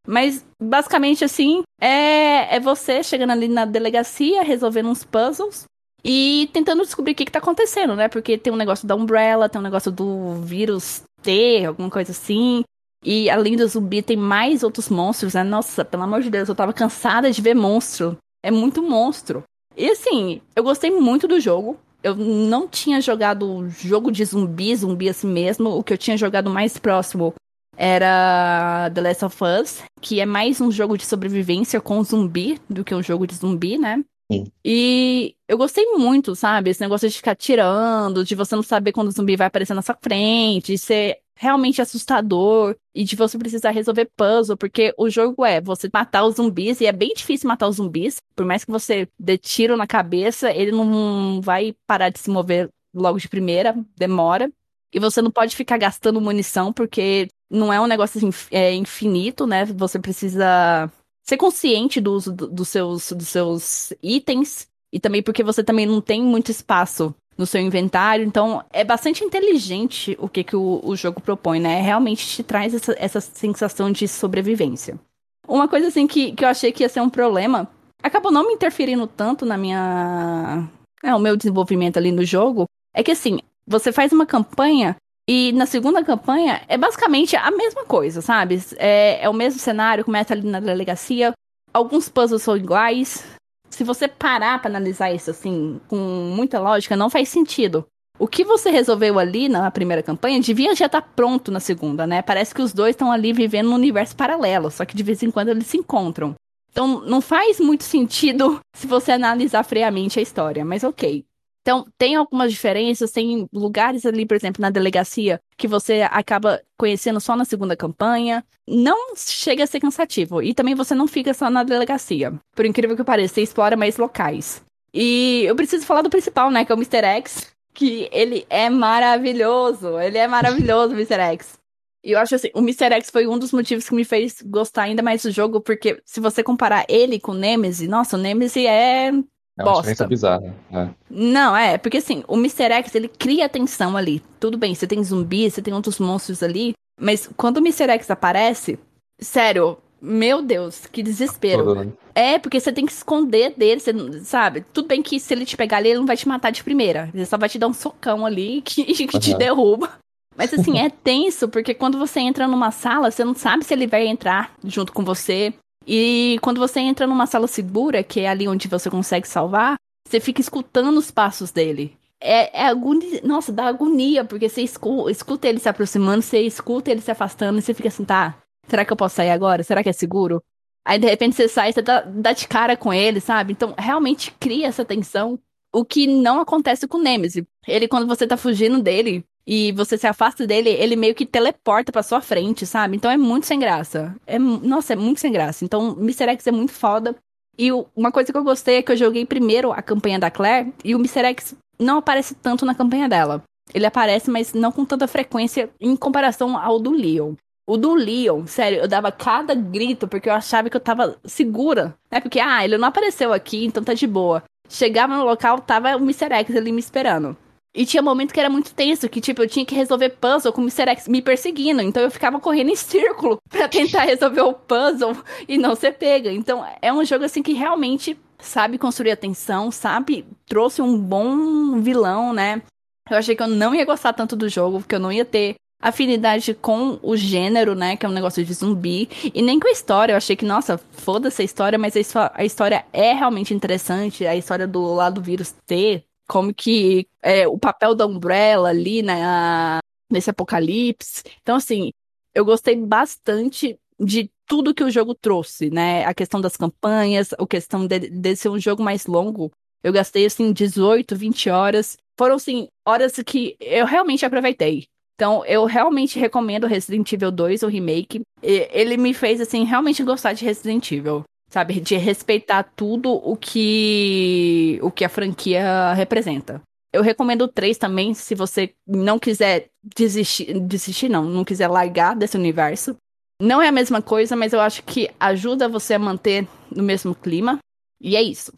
Mas basicamente assim, é, é você chegando ali na delegacia, resolvendo uns puzzles e tentando descobrir o que, que tá acontecendo, né? Porque tem um negócio da Umbrella, tem um negócio do vírus T, alguma coisa assim. E além do zumbi, tem mais outros monstros, né? Nossa, pelo amor de Deus, eu tava cansada de ver monstro. É muito monstro. E assim, eu gostei muito do jogo. Eu não tinha jogado jogo de zumbi, zumbi assim mesmo. O que eu tinha jogado mais próximo era The Last of Us, que é mais um jogo de sobrevivência com zumbi do que um jogo de zumbi, né? Sim. E eu gostei muito, sabe? Esse negócio de ficar tirando, de você não saber quando o zumbi vai aparecer na sua frente, de ser realmente assustador e de você precisar resolver puzzle, porque o jogo é você matar os zumbis e é bem difícil matar os zumbis, por mais que você dê tiro na cabeça, ele não vai parar de se mover logo de primeira, demora. E você não pode ficar gastando munição, porque não é um negócio assim, é, infinito, né? Você precisa ser consciente do uso do- dos seus, dos seus itens. E também porque você também não tem muito espaço no seu inventário. Então, é bastante inteligente o que, que o, o jogo propõe, né? Realmente te traz essa, essa sensação de sobrevivência. Uma coisa assim que, que eu achei que ia ser um problema, acabou não me interferindo tanto na minha. É, o meu desenvolvimento ali no jogo, é que assim, você faz uma campanha e na segunda campanha é basicamente a mesma coisa, sabe? É, é o mesmo cenário, começa ali na delegacia, alguns puzzles são iguais. Se você parar pra analisar isso assim, com muita lógica, não faz sentido. O que você resolveu ali na primeira campanha devia já estar pronto na segunda, né? Parece que os dois estão ali vivendo num universo paralelo, só que de vez em quando eles se encontram. Então não faz muito sentido se você analisar friamente a história, mas ok. Então, tem algumas diferenças, tem lugares ali, por exemplo, na delegacia, que você acaba conhecendo só na segunda campanha. Não chega a ser cansativo. E também você não fica só na delegacia. Por incrível que pareça, você explora mais locais. E eu preciso falar do principal, né? Que é o Mr. X. Que ele é maravilhoso. Ele é maravilhoso, Mr. X. E eu acho assim, o Mr. X foi um dos motivos que me fez gostar ainda mais do jogo, porque se você comparar ele com o Nemesis, nossa, o Nemesis é É uma Bosta. bizarra. né? não, é, porque assim, o Mr. X, ele cria tensão ali. Tudo bem, você tem zumbis, você tem outros monstros ali, mas quando o Mr. X aparece, sério, meu Deus, que desespero. Todo, né? É, porque você tem que esconder dele, você sabe? Tudo bem que se ele te pegar ali, ele não vai te matar de primeira. Ele só vai te dar um socão ali que, que te derruba. Mas assim, é tenso, porque quando você entra numa sala, você não sabe se ele vai entrar junto com você. E quando você entra numa sala segura, que é ali onde você consegue salvar, você fica escutando os passos dele. É, é agonia. Nossa, dá agonia, porque você escu- escuta ele se aproximando, você escuta ele se afastando, e você fica assim, tá, será que eu posso sair agora? Será que é seguro? Aí de repente você sai, você dá, dá de cara com ele, sabe? Então realmente cria essa tensão. O que não acontece com o Nemesis. Ele, quando você tá fugindo dele e você se afasta dele, ele meio que teleporta pra sua frente, sabe? Então é muito sem graça. É, nossa, é muito sem graça. Então, Mr. X é muito foda. E o- uma coisa que eu gostei é que eu joguei primeiro a campanha da Claire e o Mr. X não aparece tanto na campanha dela. Ele aparece, mas não com tanta frequência em comparação ao do Leon. O do Leon, sério, eu dava cada grito porque eu achava que eu tava segura, né? Porque, ah, ele não apareceu aqui, então tá de boa. Chegava no local, tava o Mr. X ali me esperando. E tinha momento que era muito tenso, que tipo, eu tinha que resolver puzzle com o Mr. X me perseguindo. Então eu ficava correndo em círculo pra tentar resolver o puzzle e não ser pega. Então é um jogo assim que realmente sabe construir a tensão, sabe? Trouxe um bom vilão, né? Eu achei que eu não ia gostar tanto do jogo, que eu não ia ter afinidade com o gênero, né? Que é um negócio de zumbi. E nem com a história. Eu achei que, nossa, foda-se a história, mas a, histó- a história é realmente interessante. A história do lado do vírus T, como que é, o papel da Umbrella ali, né? a- nesse apocalipse. Então, assim, eu gostei bastante de tudo que o jogo trouxe, né? A questão das campanhas, a questão de, de ser um jogo mais longo. Eu gastei, assim, 18, 20 horas. Foram, assim, horas que eu realmente aproveitei. Então, eu realmente recomendo Resident Evil 2, o remake. Ele me fez, assim, realmente gostar de Resident Evil. Sabe? De respeitar tudo o que, o que a franquia representa. Eu recomendo 3 também, se você não quiser desistir. Desistir, não. Não quiser largar desse universo. Não é a mesma coisa, mas eu acho que ajuda você a manter no mesmo clima. E é isso.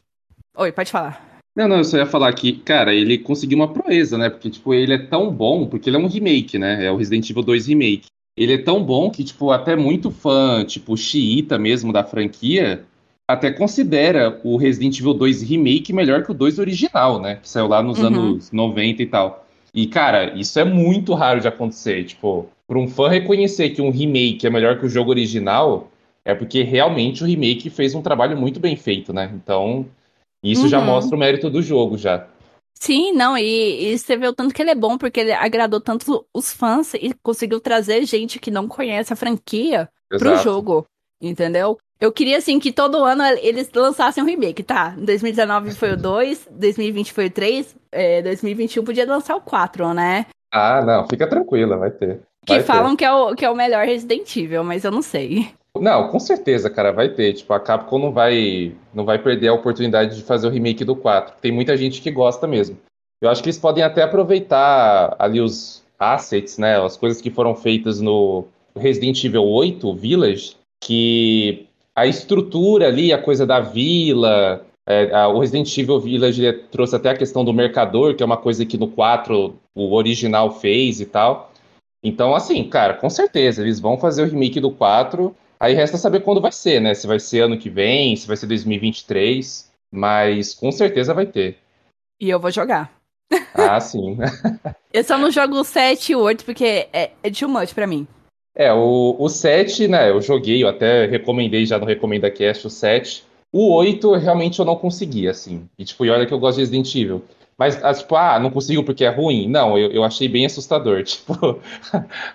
Oi, pode falar. Não, não, eu só ia falar que, cara, ele conseguiu uma proeza, né? Porque, tipo, ele é tão bom, porque ele é um remake, né? É o Resident Evil 2 Remake. Ele é tão bom que, tipo, até muito fã, tipo, xiita mesmo da franquia, até considera o Resident Evil 2 Remake melhor que o 2 original, né? Que saiu lá nos Uhum. anos 90 e tal. E, cara, isso é muito raro de acontecer. Tipo, para um fã reconhecer que um remake é melhor que o jogo original, é porque realmente o remake fez um trabalho muito bem feito, né? Então, isso já Uhum. mostra o mérito do jogo, já. Sim, não, e, e você vê o tanto que ele é bom, porque ele agradou tanto os fãs e conseguiu trazer gente que não conhece a franquia pro Exato. jogo, entendeu? Eu queria, assim, que todo ano eles lançassem um remake, tá? 2019 foi o 2, 2020 foi o 3, é, 2021 podia lançar o 4, né? Ah, não, fica tranquila, vai ter. Que Vai ter. falam que é, o, que é o melhor Resident Evil, mas eu não sei. Não, com certeza, cara, vai ter. Tipo, a Capcom não vai, não vai perder a oportunidade de fazer o remake do 4. Tem muita gente que gosta mesmo. Eu acho que eles podem até aproveitar ali os assets, né? As coisas que foram feitas no Resident Evil 8 Village, que a estrutura ali, a coisa da vila, é, a- o Resident Evil Village trouxe até a questão do mercador, que é uma coisa que no 4 o original fez e tal. Então, assim, cara, com certeza, eles vão fazer o remake do 4. Aí resta saber quando vai ser, né? Se vai ser ano que vem, se vai ser 2023. Mas com certeza vai ter. E eu vou jogar. Ah, sim. Eu só não jogo o 7 e o 8 porque é, é too much pra mim. É, o, o 7, né? Eu joguei, eu até recomendei já no Recomenda Cast o 7. O 8, realmente eu não consegui, assim. E, tipo, e olha que eu gosto de Resident Evil. Mas, ah, tipo, ah, não consigo porque é ruim. Não, eu, eu achei bem assustador. Tipo,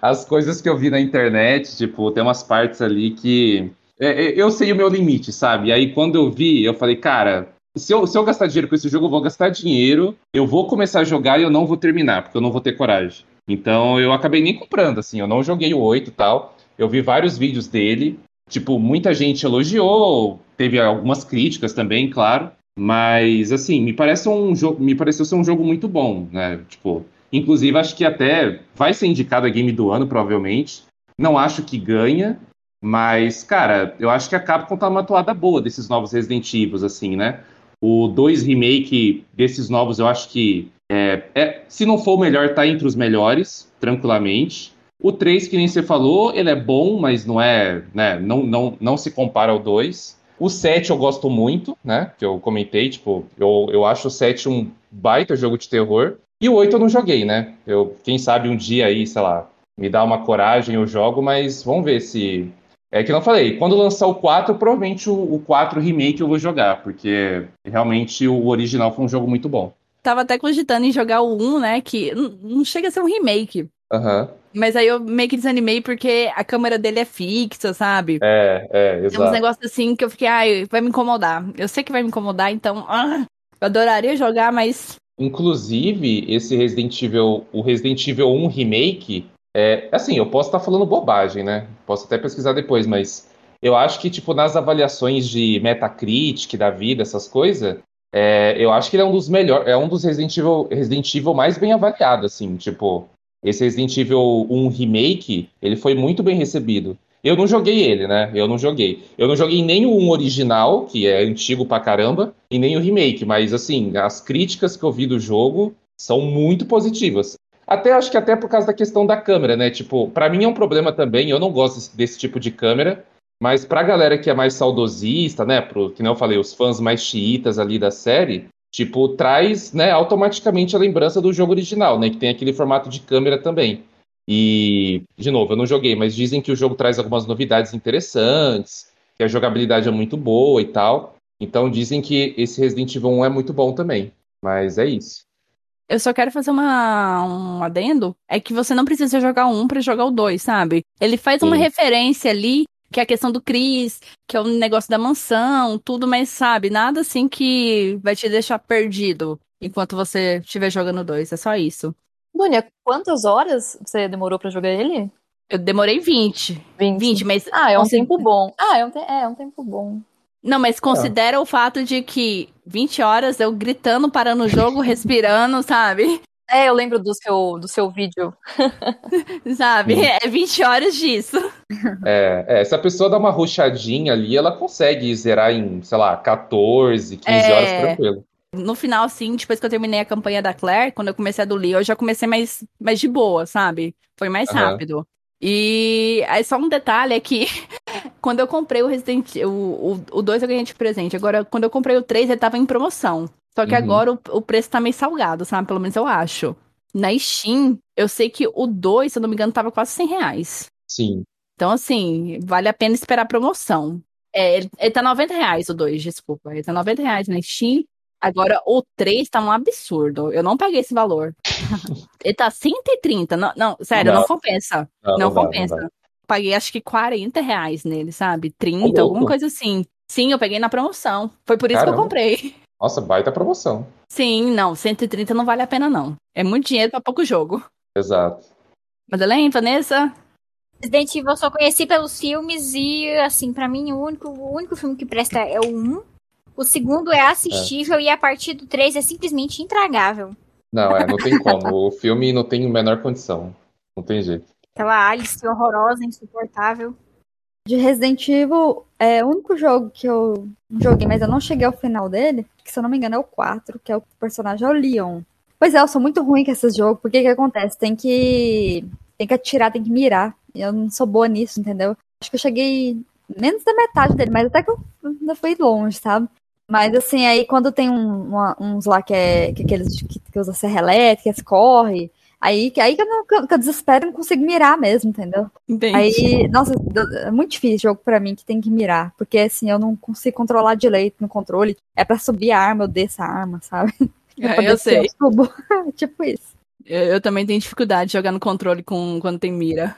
as coisas que eu vi na internet, tipo, tem umas partes ali que. é, é, eu sei o meu limite, sabe? Aí, quando eu vi, eu falei, cara, se eu, se eu gastar dinheiro com esse jogo, eu vou gastar dinheiro, eu vou começar a jogar e eu não vou terminar, porque eu não vou ter coragem. Então eu acabei nem comprando, assim, eu não joguei o 8 e tal. Eu vi vários vídeos dele. Tipo, muita gente elogiou, teve algumas críticas também, claro. Mas, assim, me parece um jogo, me pareceu ser um jogo muito bom, né? Tipo, inclusive acho que até vai ser indicado a game do ano, provavelmente. Não acho que ganha, mas, cara, eu acho que a Capcom tá numa toada boa desses novos Resident Evil, assim, né? O 2 remake desses novos, eu acho que é, é- se não for o melhor, tá entre os melhores, tranquilamente. O 3, que nem você falou, ele é bom, mas não é, né, não, não, não se compara ao 2. O 7 eu gosto muito, né, que eu comentei, tipo, eu, eu acho o 7 um baita jogo de terror. E o 8 eu não joguei, né? Eu, quem sabe um dia aí, sei lá, me dá uma coragem, eu jogo, mas vamos ver se. É que eu não falei, quando lançar o 4, provavelmente o, o 4 remake eu vou jogar, porque realmente o original foi um jogo muito bom. Tava até cogitando em jogar o 1, né? Que não não chega a ser um remake. Aham. Mas aí eu meio que desanimei porque a câmera dele é fixa, sabe? É, é, Tem uns exato. negócios assim que eu fiquei, ai, vai me incomodar. Eu sei que vai me incomodar, então. ah, eu adoraria jogar, mas. Inclusive, esse Resident Evil, o Resident Evil 1 Remake, é, assim, eu posso estar falando bobagem, né? Posso até pesquisar depois, mas eu acho que, tipo, nas avaliações de Metacritic da vida, essas coisas, é, eu acho que ele é um dos melhores, é um dos Resident Evil, Resident Evil mais bem avaliado, assim, tipo, esse Resident Evil 1 Remake, ele foi muito bem recebido. Eu não joguei ele, né? Eu não joguei. Eu não joguei nem o 1 original, que é antigo pra caramba, e nem o remake, mas assim, as críticas que eu vi do jogo são muito positivas. Até acho que até por causa da questão da câmera, né? Tipo, pra mim é um problema também, eu não gosto desse, desse tipo de câmera, mas pra galera que é mais saudosista, né, pro, que nem eu falei, os fãs mais chiitas ali da série, tipo, traz, né, automaticamente a lembrança do jogo original, né, que tem aquele formato de câmera também. E, de novo, eu não joguei, mas dizem que o jogo traz algumas novidades interessantes, que a jogabilidade é muito boa e tal. Então dizem que esse Resident Evil 1 é muito bom também. Mas é isso. Eu só quero fazer uma, um adendo. É que você não precisa jogar o 1 pra jogar o 2, sabe? Ele faz uma Sim. referência ali, que é a questão do Chris, que é o negócio da mansão, tudo, mas sabe? Nada assim que vai te deixar perdido enquanto você estiver jogando o 2. É só isso. Dunia, quantas horas você demorou pra jogar ele? Eu demorei 20. 20. 20, mas. Ah, é um consi- tempo bom. Ah, é um, te- é, é um tempo bom. Não, mas considera o fato de que 20 horas eu gritando, parando o jogo, respirando, sabe? É, eu lembro do seu, do seu vídeo. Sabe? Sim. É 20 horas disso. É, é, se a pessoa dá uma ruchadinha ali, ela consegue zerar em, sei lá, 14, 15 É. horas tranquilo. No final, assim, depois que eu terminei a campanha da Claire, quando eu comecei a do Leo, eu já comecei mais, mais de boa, sabe? Foi mais Aham. rápido. E aí só um detalhe é que quando eu comprei o Resident o, o, o 2 eu ganhei de presente. Agora, quando eu comprei o 3, ele tava em promoção. Só que Uhum. agora o, o preço tá meio salgado, sabe? Pelo menos eu acho. Na Steam, eu sei que o 2, se eu não me engano, tava quase 100 reais. Sim. Então, assim, vale a pena esperar a promoção. É, ele, ele tá 90 reais o 2, desculpa. Ele tá 90 reais na Steam. Agora, o 3 tá um absurdo. Eu não paguei esse valor. ele tá 130. Não, não sério, não, Não. compensa. Não, Não, não dá, não compensa. dá. Paguei acho que 40 reais nele, sabe? 30, louco. alguma coisa assim. Sim, eu peguei na promoção. Foi por isso que eu Caramba. comprei. Nossa, baita promoção. Sim, não, 130 não vale a pena, não. É muito dinheiro pra pouco jogo. Exato. Madeleine, Vanessa? Resident Evil eu só conheci pelos filmes e, assim, pra mim o único, o único filme que presta é o 1. O segundo é assistível e a partir do 3 é simplesmente intragável. Não, é, não tem como. O filme não tem a menor condição. Não tem jeito. Aquela Alice horrorosa, insuportável. De Resident Evil, é o único jogo que eu joguei, mas eu não cheguei ao final dele, que se eu não me engano é o 4, que é o personagem é o Leon. Pois é, eu sou muito ruim com esses jogos, porque o que acontece? Tem que tem que atirar, tem que mirar. E eu não sou boa nisso, entendeu? Acho que eu cheguei menos da metade dele, mas até que eu ainda fui longe, sabe? Mas assim, aí quando tem um- uma- uns lá que é que aqueles que, que usa serra elétrica, que corre, aí, que- aí que eu, não, que eu eu desespero e não consigo mirar mesmo, entendeu? Entendi. Aí, nossa, é muito difícil jogo pra mim que tem que mirar, porque assim, eu não consigo controlar direito no controle. É pra subir a arma, eu desço a arma, sabe? É É, pra eu descer, sei. subo. tipo isso. Eu, eu também tenho dificuldade de jogar no controle com, quando tem mira.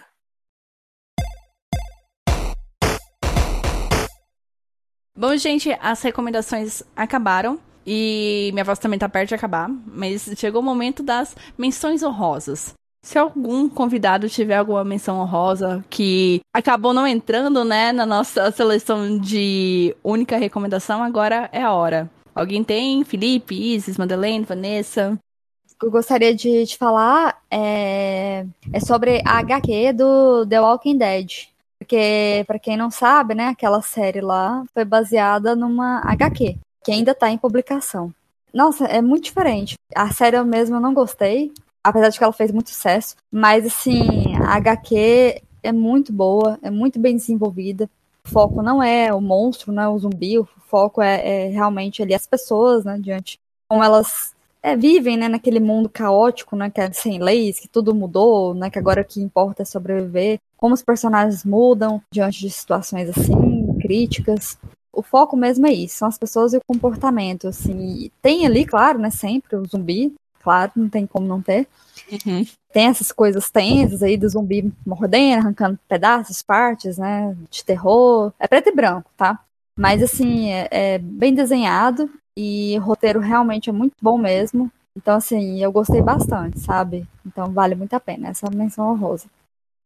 Bom, gente, as recomendações acabaram. E minha voz também tá perto de acabar. Mas chegou o momento das menções honrosas. Se algum convidado tiver alguma menção honrosa que acabou não entrando, né, na nossa seleção de única recomendação, agora é a hora. Alguém tem? Felipe, Isis, Madeleine, Vanessa? Eu gostaria de, de falar é, é sobre a HQ do The Walking Dead. Porque, pra quem não sabe, né, aquela série lá foi baseada numa HQ, que ainda tá em publicação. Nossa, é muito diferente. A série eu mesmo não gostei, apesar de que ela fez muito sucesso. Mas, assim, a HQ é muito boa, é muito bem desenvolvida. O foco não é o monstro, não é o zumbi, o foco é, é realmente ali as pessoas, né, diante como elas é, vivem, né, naquele mundo caótico, né, que é sem leis, que tudo mudou, né, que agora o que importa é sobreviver, como os personagens mudam diante de situações assim, críticas. O foco mesmo é isso, são as pessoas e o comportamento, assim. Tem ali, claro, né, sempre o zumbi, claro, não tem como não ter. Tem essas coisas tensas aí do zumbi mordendo, arrancando pedaços, partes, né, de terror. É preto e branco, tá? Mas, assim, é, é bem desenhado e o roteiro realmente é muito bom mesmo. Então, assim, eu gostei bastante, sabe? Então, vale muito a pena essa menção honrosa.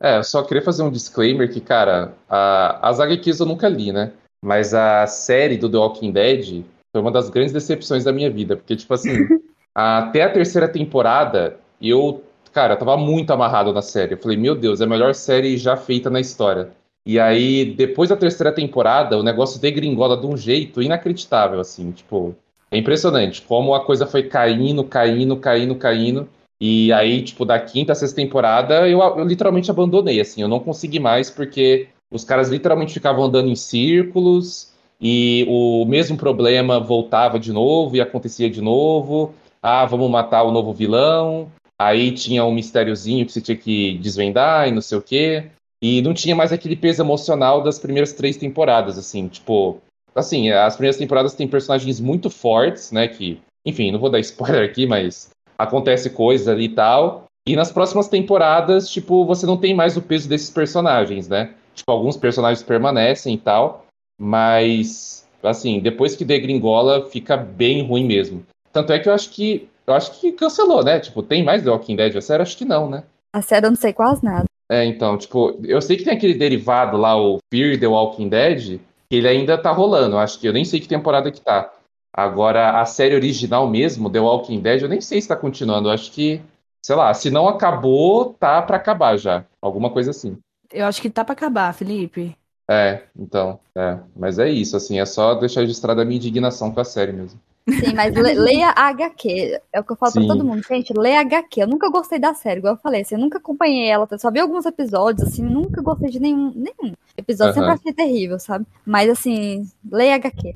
É, eu só queria fazer um disclaimer que, cara, a, as HQs eu nunca li, né? Mas a série do The Walking Dead foi uma das grandes decepções da minha vida. Porque, tipo assim, até a terceira temporada, eu, cara, eu tava muito amarrado na série. Eu falei, meu Deus, é a melhor série já feita na história. E aí, depois da terceira temporada, o negócio degringola de um jeito inacreditável, assim, tipo, é impressionante como a coisa foi caindo, caindo, caindo, caindo. E aí, tipo, da quinta a sexta temporada, eu, eu literalmente abandonei, assim, eu não consegui mais, porque os caras literalmente ficavam andando em círculos, e o mesmo problema voltava de novo e acontecia de novo. Ah, vamos matar o novo vilão. Aí tinha um mistériozinho que você tinha que desvendar e não sei o quê. E não tinha mais aquele peso emocional das primeiras três temporadas, assim, tipo. Assim, as primeiras temporadas têm personagens muito fortes, né? Que, enfim, não vou dar spoiler aqui, mas acontece coisa ali e tal. E nas próximas temporadas, tipo, você não tem mais o peso desses personagens, né? Tipo, alguns personagens permanecem e tal, mas, assim, depois que degringola, fica bem ruim mesmo. Tanto é que eu acho que, eu acho que cancelou, né? Tipo, tem mais The Walking Dead? A série acho que não, né? A série eu não sei quase nada. É, então, tipo, eu sei que tem aquele derivado lá, o Fear the Walking Dead, que ele ainda tá rolando. Acho que eu nem sei que temporada que tá. Agora, a série original mesmo, The Walking Dead, eu nem sei se tá continuando. Eu acho que, sei lá, se não acabou, tá pra acabar já. Alguma coisa assim. Eu acho que tá pra acabar, Felipe. É, então, é. Mas é isso, assim, é só deixar registrada a minha indignação com a série mesmo. Sim, mas le- leia a HQ. É o que eu falo Sim. pra todo mundo. Gente, leia a HQ. Eu nunca gostei da série, igual eu falei. Assim, eu nunca acompanhei ela. Só vi alguns episódios, assim. Nunca gostei de nenhum, nenhum episódio. Sempre achei terrível, sabe? Mas, assim, leia a HQ.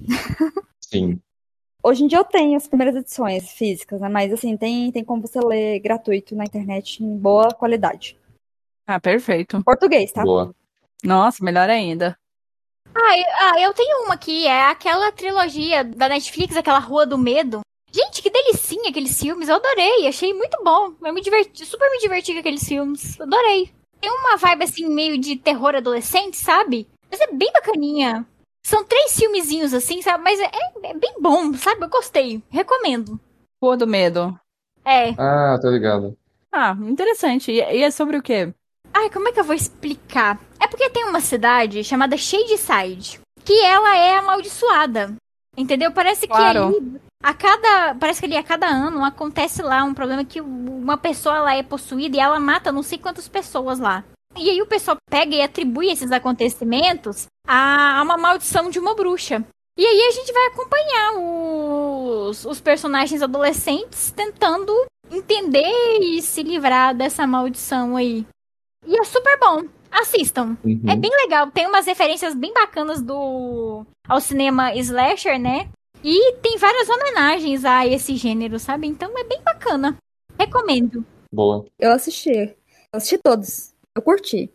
Sim. Hoje em dia eu tenho as primeiras edições físicas, né? Mas, assim, tem, tem como você ler gratuito na internet em boa qualidade. Ah, perfeito. Português, tá? Boa. Nossa, melhor ainda. Ah, eu, ah, eu tenho uma aqui, é aquela trilogia da Netflix, aquela Rua do Medo. Gente, que delicinha aqueles filmes, eu adorei, achei muito bom. Eu me diverti, super me diverti com aqueles filmes, adorei. Tem uma vibe assim, meio de terror adolescente, sabe? Mas é bem bacaninha. São três filmezinhos assim, sabe? Mas é, é bem bom, sabe? Eu gostei, recomendo. Rua do Medo. É. Ah, tô ligado. Ah, interessante. E, e é sobre o quê? Ai, como é que eu vou explicar? É porque tem uma cidade chamada Shadeside, que ela é amaldiçoada. Entendeu? Parece Claro. que ali, a cada, parece que ali a cada ano acontece lá um problema que uma pessoa lá é possuída e ela mata não sei quantas pessoas lá. E aí o pessoal pega e atribui esses acontecimentos a, a uma maldição de uma bruxa. E aí a gente vai acompanhar os, os personagens adolescentes tentando entender e se livrar dessa maldição aí. E é super bom. Assistam. Uhum. É bem legal. Tem umas referências bem bacanas do ao cinema slasher, né? E tem várias homenagens a esse gênero, sabe? Então é bem bacana. Recomendo. Boa. Eu assisti. Eu assisti todos. Eu curti.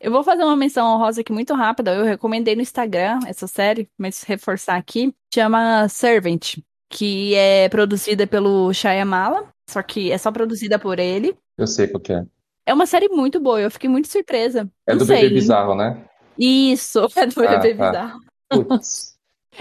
Eu vou fazer uma menção honrosa aqui muito rápida. Eu recomendei no Instagram essa série, mas reforçar aqui. Chama Servant, que é produzida pelo Shyamala, só que é só produzida por ele. Eu sei qual que é. É uma série muito boa, eu fiquei muito surpresa. É Não do sei. Bebê Bizarro, né? Isso, é do Ah, Bebê tá. Bizarro. Putz.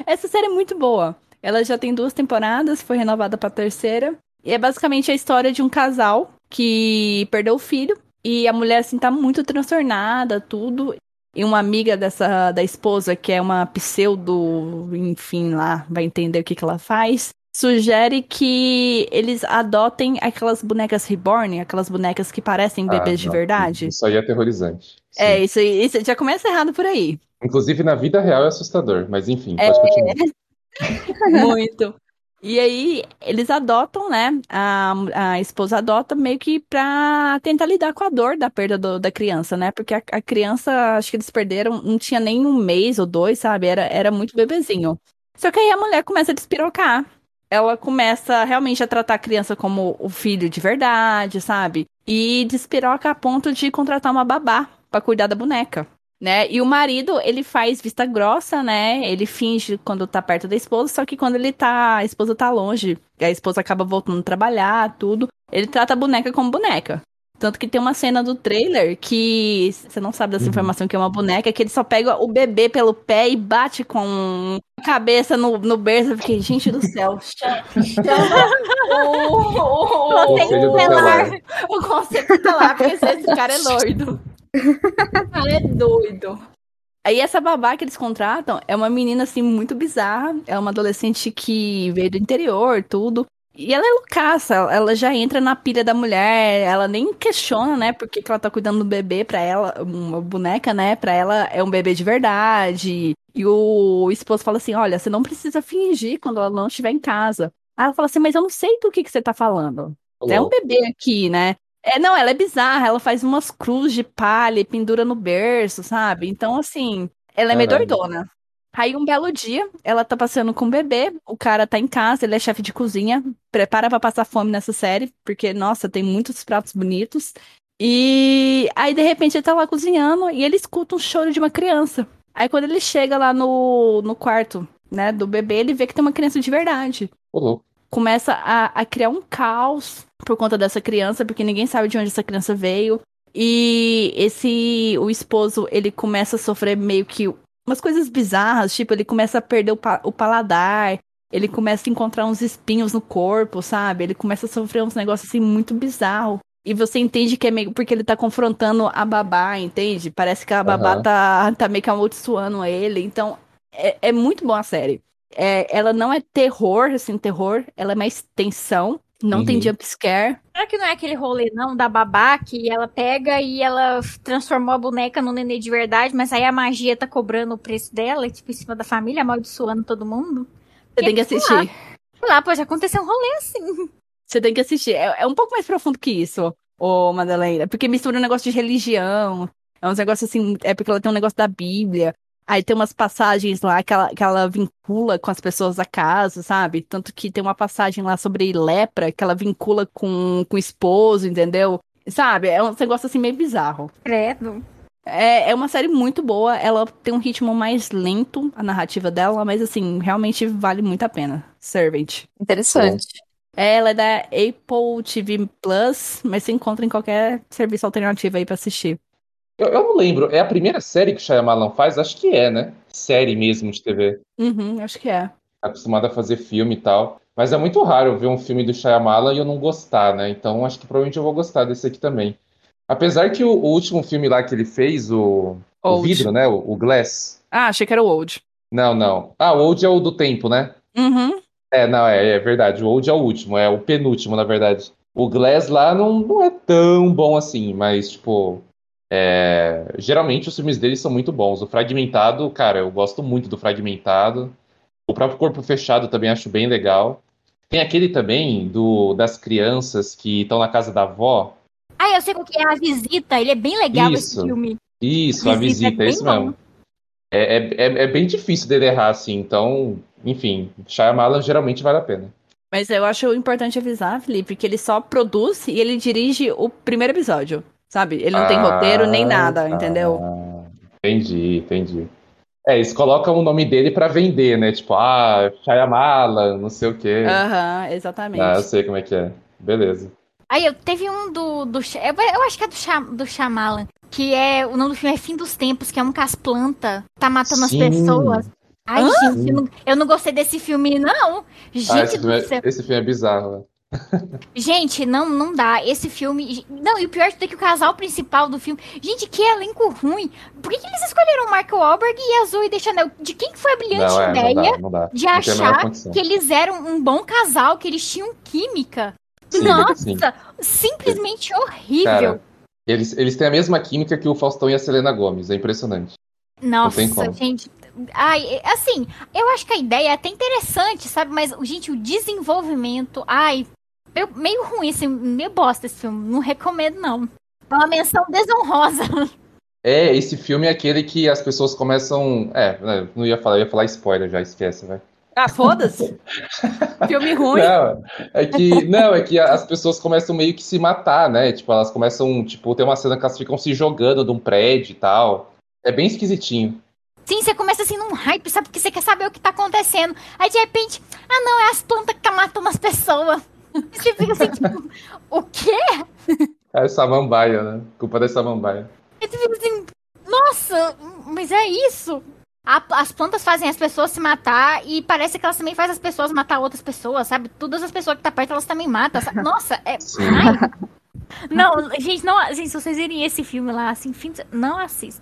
Essa série é muito boa. Ela já tem duas temporadas, foi renovada pra terceira. E é basicamente a história de um casal que perdeu o filho. E a mulher, assim, tá muito transtornada, tudo. E uma amiga dessa, da esposa, que é uma pseudo, enfim, lá, vai entender o que, que ela faz. Sugere que eles adotem aquelas bonecas reborn, aquelas bonecas que parecem Ah, bebês de não. verdade. Isso aí é aterrorizante. Sim. É, isso, aí- isso já começa errado por aí. Inclusive, na vida real é assustador, mas enfim, É. pode continuar. Muito. E aí, eles adotam, né? A, a esposa adota meio que pra tentar lidar com a dor da perda do- da criança, né? Porque a, a criança, acho que eles perderam, não tinha nem um mês ou dois, sabe? Era, era muito bebezinho. Só que aí a mulher começa a despirocar. Ela começa realmente a tratar a criança como o filho de verdade, sabe? E despiroca a ponto de contratar uma babá pra cuidar da boneca né? E o marido, ele faz vista grossa, né? Ele finge quando tá perto da esposa, só que quando ele tá, a esposa tá longe, a esposa acaba voltando a trabalhar, tudo, ele trata a boneca como boneca. Tanto que tem uma cena do trailer que você não sabe dessa Uhum. informação que é uma boneca, que ele só pega o bebê pelo pé e bate com cabeça no, no berço. Eu fiquei, gente do céu, chama, chama o, o, Conselho o, tutelar. o conselho tutelar, porque esse cara é doido. O cara é doido. Aí essa babá que eles contratam é uma menina assim muito bizarra, é uma adolescente que veio do interior, tudo. E ela é loucaça, ela já entra na pilha da mulher, ela nem questiona, né, porque que ela tá cuidando do bebê pra ela, uma boneca, né, pra ela é um bebê de verdade. E o esposo fala assim, olha, você não precisa fingir quando ela não estiver em casa. Aí ela fala assim, mas eu não sei do que que você tá falando. É um bebê aqui, né? É, não, ela é bizarra, ela faz umas cruzes de palha e pendura no berço, sabe? Então, assim, ela é meio Caralho. doidona. Aí, um belo dia, ela tá passeando com o bebê, o cara tá em casa, ele é chefe de cozinha, prepara pra passar fome nessa série, porque, nossa, tem muitos pratos bonitos. E aí, de repente, ele tá lá cozinhando e ele escuta um choro de uma criança. Aí, quando ele chega lá no, no quarto, né, do bebê, ele vê que tem uma criança de verdade louco. começa a, a criar um caos por conta dessa criança, porque ninguém sabe de onde essa criança veio. E esse o esposo, ele começa a sofrer meio que umas coisas bizarras, tipo, ele começa a perder o, pa- o paladar, ele começa a encontrar uns espinhos no corpo, sabe? Ele começa a sofrer uns negócios assim muito bizarros. E você entende que é meio porque ele tá confrontando a babá, entende? Parece que a babá Aham. tá, tá meio que amaldiçoando ele. Então, é, é muito boa a série. É, ela não é terror, assim, terror. Ela é mais tensão. Não tem Uhum. jump scare. Será que não é aquele rolê, não, da babá, que ela pega e ela transformou a boneca no nenê de verdade, mas aí a magia tá cobrando o preço dela, tipo, em cima da família, amaldiçoando todo mundo? Você tem que assistir. Sei lá, pode acontecer um rolê assim. Você tem que assistir. É, é um pouco mais profundo que isso, ô Madalena. Porque mistura um negócio de religião. É uns negócios assim. É porque ela tem um negócio da Bíblia. Aí tem umas passagens lá que ela, que ela vincula com as pessoas da casa, sabe? Tanto que tem uma passagem lá sobre lepra que ela vincula com, com o esposo, entendeu? Sabe? É um negócio assim meio bizarro. Credo. É, é uma série muito boa. Ela tem um ritmo mais lento, a narrativa dela, mas assim, realmente vale muito a pena. Servant. Interessante. Ela é da Apple TV Plus, mas se encontra em qualquer serviço alternativo aí pra assistir. Eu, eu não lembro, é a primeira série que Shyamalan faz? Acho que é, né? Série mesmo de TV. Uhum, acho que é. Acostumado a fazer filme e tal. Mas é muito raro eu ver um filme do Shyamalan e eu não gostar, né? Então acho que provavelmente eu vou gostar desse aqui também. Apesar que o, o último filme lá que ele fez, o, o vidro, né? O, o Glass. Ah, achei que era o Old. Não, não. Ah, o Old é o do tempo, né? Uhum. É, não, é, é verdade. O Old é o último, é o penúltimo, na verdade. O Glass lá não, não é tão bom assim, mas, tipo, é, geralmente os filmes dele são muito bons. O Fragmentado, cara, eu gosto muito do Fragmentado. O próprio Corpo Fechado também acho bem legal. Tem aquele também do das crianças que estão na casa da avó. Ah, eu sei qual que é a visita. Ele é bem legal Isso. esse filme. Isso, a Visita é visita, é isso bom. mesmo. É, é, é, é bem difícil dele errar assim, então, enfim, Shyamalan geralmente vale a pena. Mas eu acho importante avisar, Felipe, que ele só produz e ele dirige o primeiro episódio, sabe? Ele não tem Ah, roteiro nem nada, tá. entendeu? Entendi, entendi. É, eles colocam o nome dele pra vender, né? Tipo, ah, Shyamalan, não sei o quê. Aham, exatamente. Ah, eu sei como é que é. Beleza. Aí eu teve um do. do eu, acho que é do, Sha, do Shyamalan. Que é. O nome do filme é Fim dos Tempos, que é um com as plantas. Tá matando Sim. as pessoas. Ai, gente, eu não, eu não gostei desse filme, não. Gente Ah, esse do filme é, céu. esse filme é bizarro, né? Gente, não, não dá. Esse filme. Não, e o pior é que o casal principal do filme. Gente, que elenco ruim. Por que, que eles escolheram o Mark Wahlberg e a Zoe Deschanel? De quem que foi a brilhante Não, é, não ideia dá, não dá. de Não a menor achar que eles eram um bom casal, que eles tinham química? Sim, Nossa, sim. simplesmente horrível. Cara, eles, eles têm a mesma química que o Faustão e a Selena Gomes, é impressionante. Nossa, gente. Ai, assim, eu acho que a ideia é até interessante, sabe? Mas, gente, o desenvolvimento. Ai, meio, meio ruim, assim, meio bosta esse filme. Não recomendo, não. É uma menção desonrosa. É, esse filme é aquele que as pessoas começam. É, né, não ia falar, eu ia falar spoiler já, esquece, vai. Ah, foda-se. Filme ruim. Não, é que, não, é que as pessoas começam meio que se matar, né? Tipo, elas começam, tipo, tem uma cena que elas ficam se jogando de um prédio e tal. É bem esquisitinho. Sim, você começa assim num hype, sabe? Porque você quer saber o que tá acontecendo. Aí de repente, ah não, é as plantas que tá matando as pessoas. E você fica assim, tipo, o quê? É samambaia, né? Culpa da samambaia. E você fica assim, nossa, mas é isso. A- as plantas fazem as pessoas se matar e parece que elas também fazem as pessoas matar outras pessoas, sabe? Todas as pessoas que tá perto, elas também matam. sabe? Nossa, é. Não, gente, não, gente, se vocês virem esse filme lá, assim, fim de- não assistam.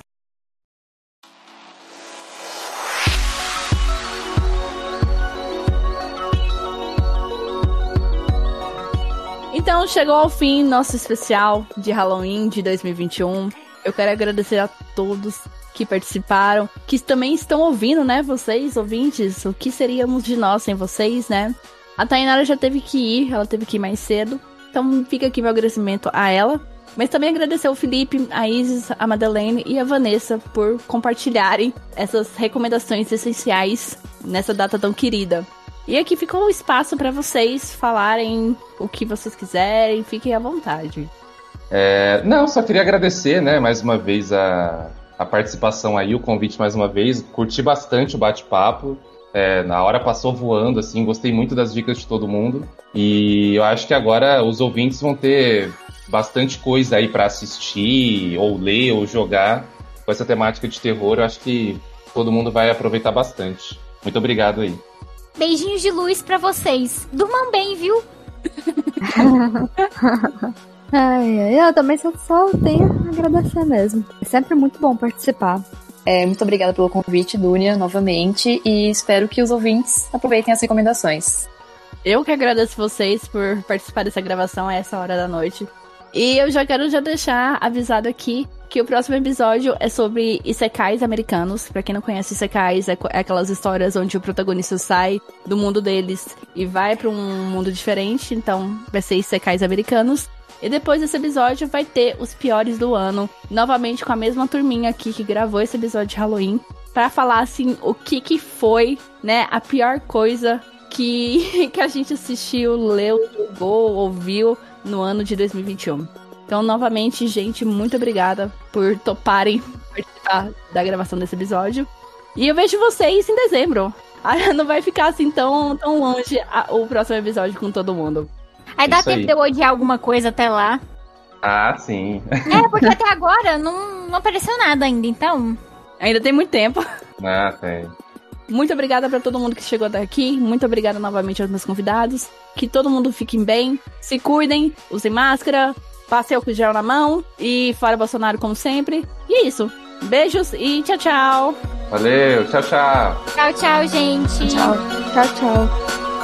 Então chegou ao fim nosso especial de Halloween de 2021. Eu quero agradecer a todos que participaram, que também estão ouvindo, né? Vocês, ouvintes, o que seríamos de nós sem vocês, né? A Tainara já teve que ir, ela teve que ir mais cedo. Então fica aqui meu agradecimento a ela. Mas também agradecer ao Felipe, a Isis, a Madeleine e a Vanessa por compartilharem essas recomendações essenciais nessa data tão querida. E aqui ficou o espaço para vocês falarem o que vocês quiserem, fiquem à vontade. É, não, só queria agradecer, né, mais uma vez a, a participação aí, o convite mais uma vez. Curti bastante o bate-papo. É, na hora passou voando, assim, gostei muito das dicas de todo mundo. E eu acho que agora os ouvintes vão ter bastante coisa aí para assistir, ou ler, ou jogar com essa temática de terror. Eu acho que todo mundo vai aproveitar bastante. Muito obrigado aí. Beijinhos de luz pra vocês. Durmam bem, viu? Ai, ai, eu também só, só tenho a agradecer mesmo. É sempre muito bom participar. É, muito obrigada pelo convite, Dunia, novamente, e espero que os ouvintes aproveitem as recomendações. Eu que agradeço vocês por participar dessa gravação a essa hora da noite. E eu já quero já deixar avisado aqui que o próximo episódio é sobre isekais americanos. Pra quem não conhece isekais, é, é aquelas histórias onde o protagonista sai do mundo deles e vai para um mundo diferente. Então, vai ser isekais americanos. E depois desse episódio vai ter os piores do ano, novamente com a mesma turminha aqui que gravou esse episódio de Halloween, para falar assim o que que foi, né, a pior coisa que que a gente assistiu, leu, jogou, ouviu no ano de 2021. Então, novamente, gente, muito obrigada por toparem participar da gravação desse episódio. E eu vejo vocês em dezembro. Não vai ficar assim tão, tão longe a, o próximo episódio com todo mundo. Aí dá Isso tempo aí. de eu odiar alguma coisa até lá. Ah, sim. É, porque até agora não, não apareceu nada ainda, então. Ainda tem muito tempo. Ah, tem. Muito obrigada pra todo mundo que chegou até aqui. Muito obrigada novamente aos meus convidados. Que todo mundo fique bem, se cuidem, usem máscara, passem álcool gel na mão e fora Bolsonaro como sempre. E é isso. Beijos e tchau, tchau. Valeu, tchau, tchau. Tchau, tchau, gente. Tchau, tchau.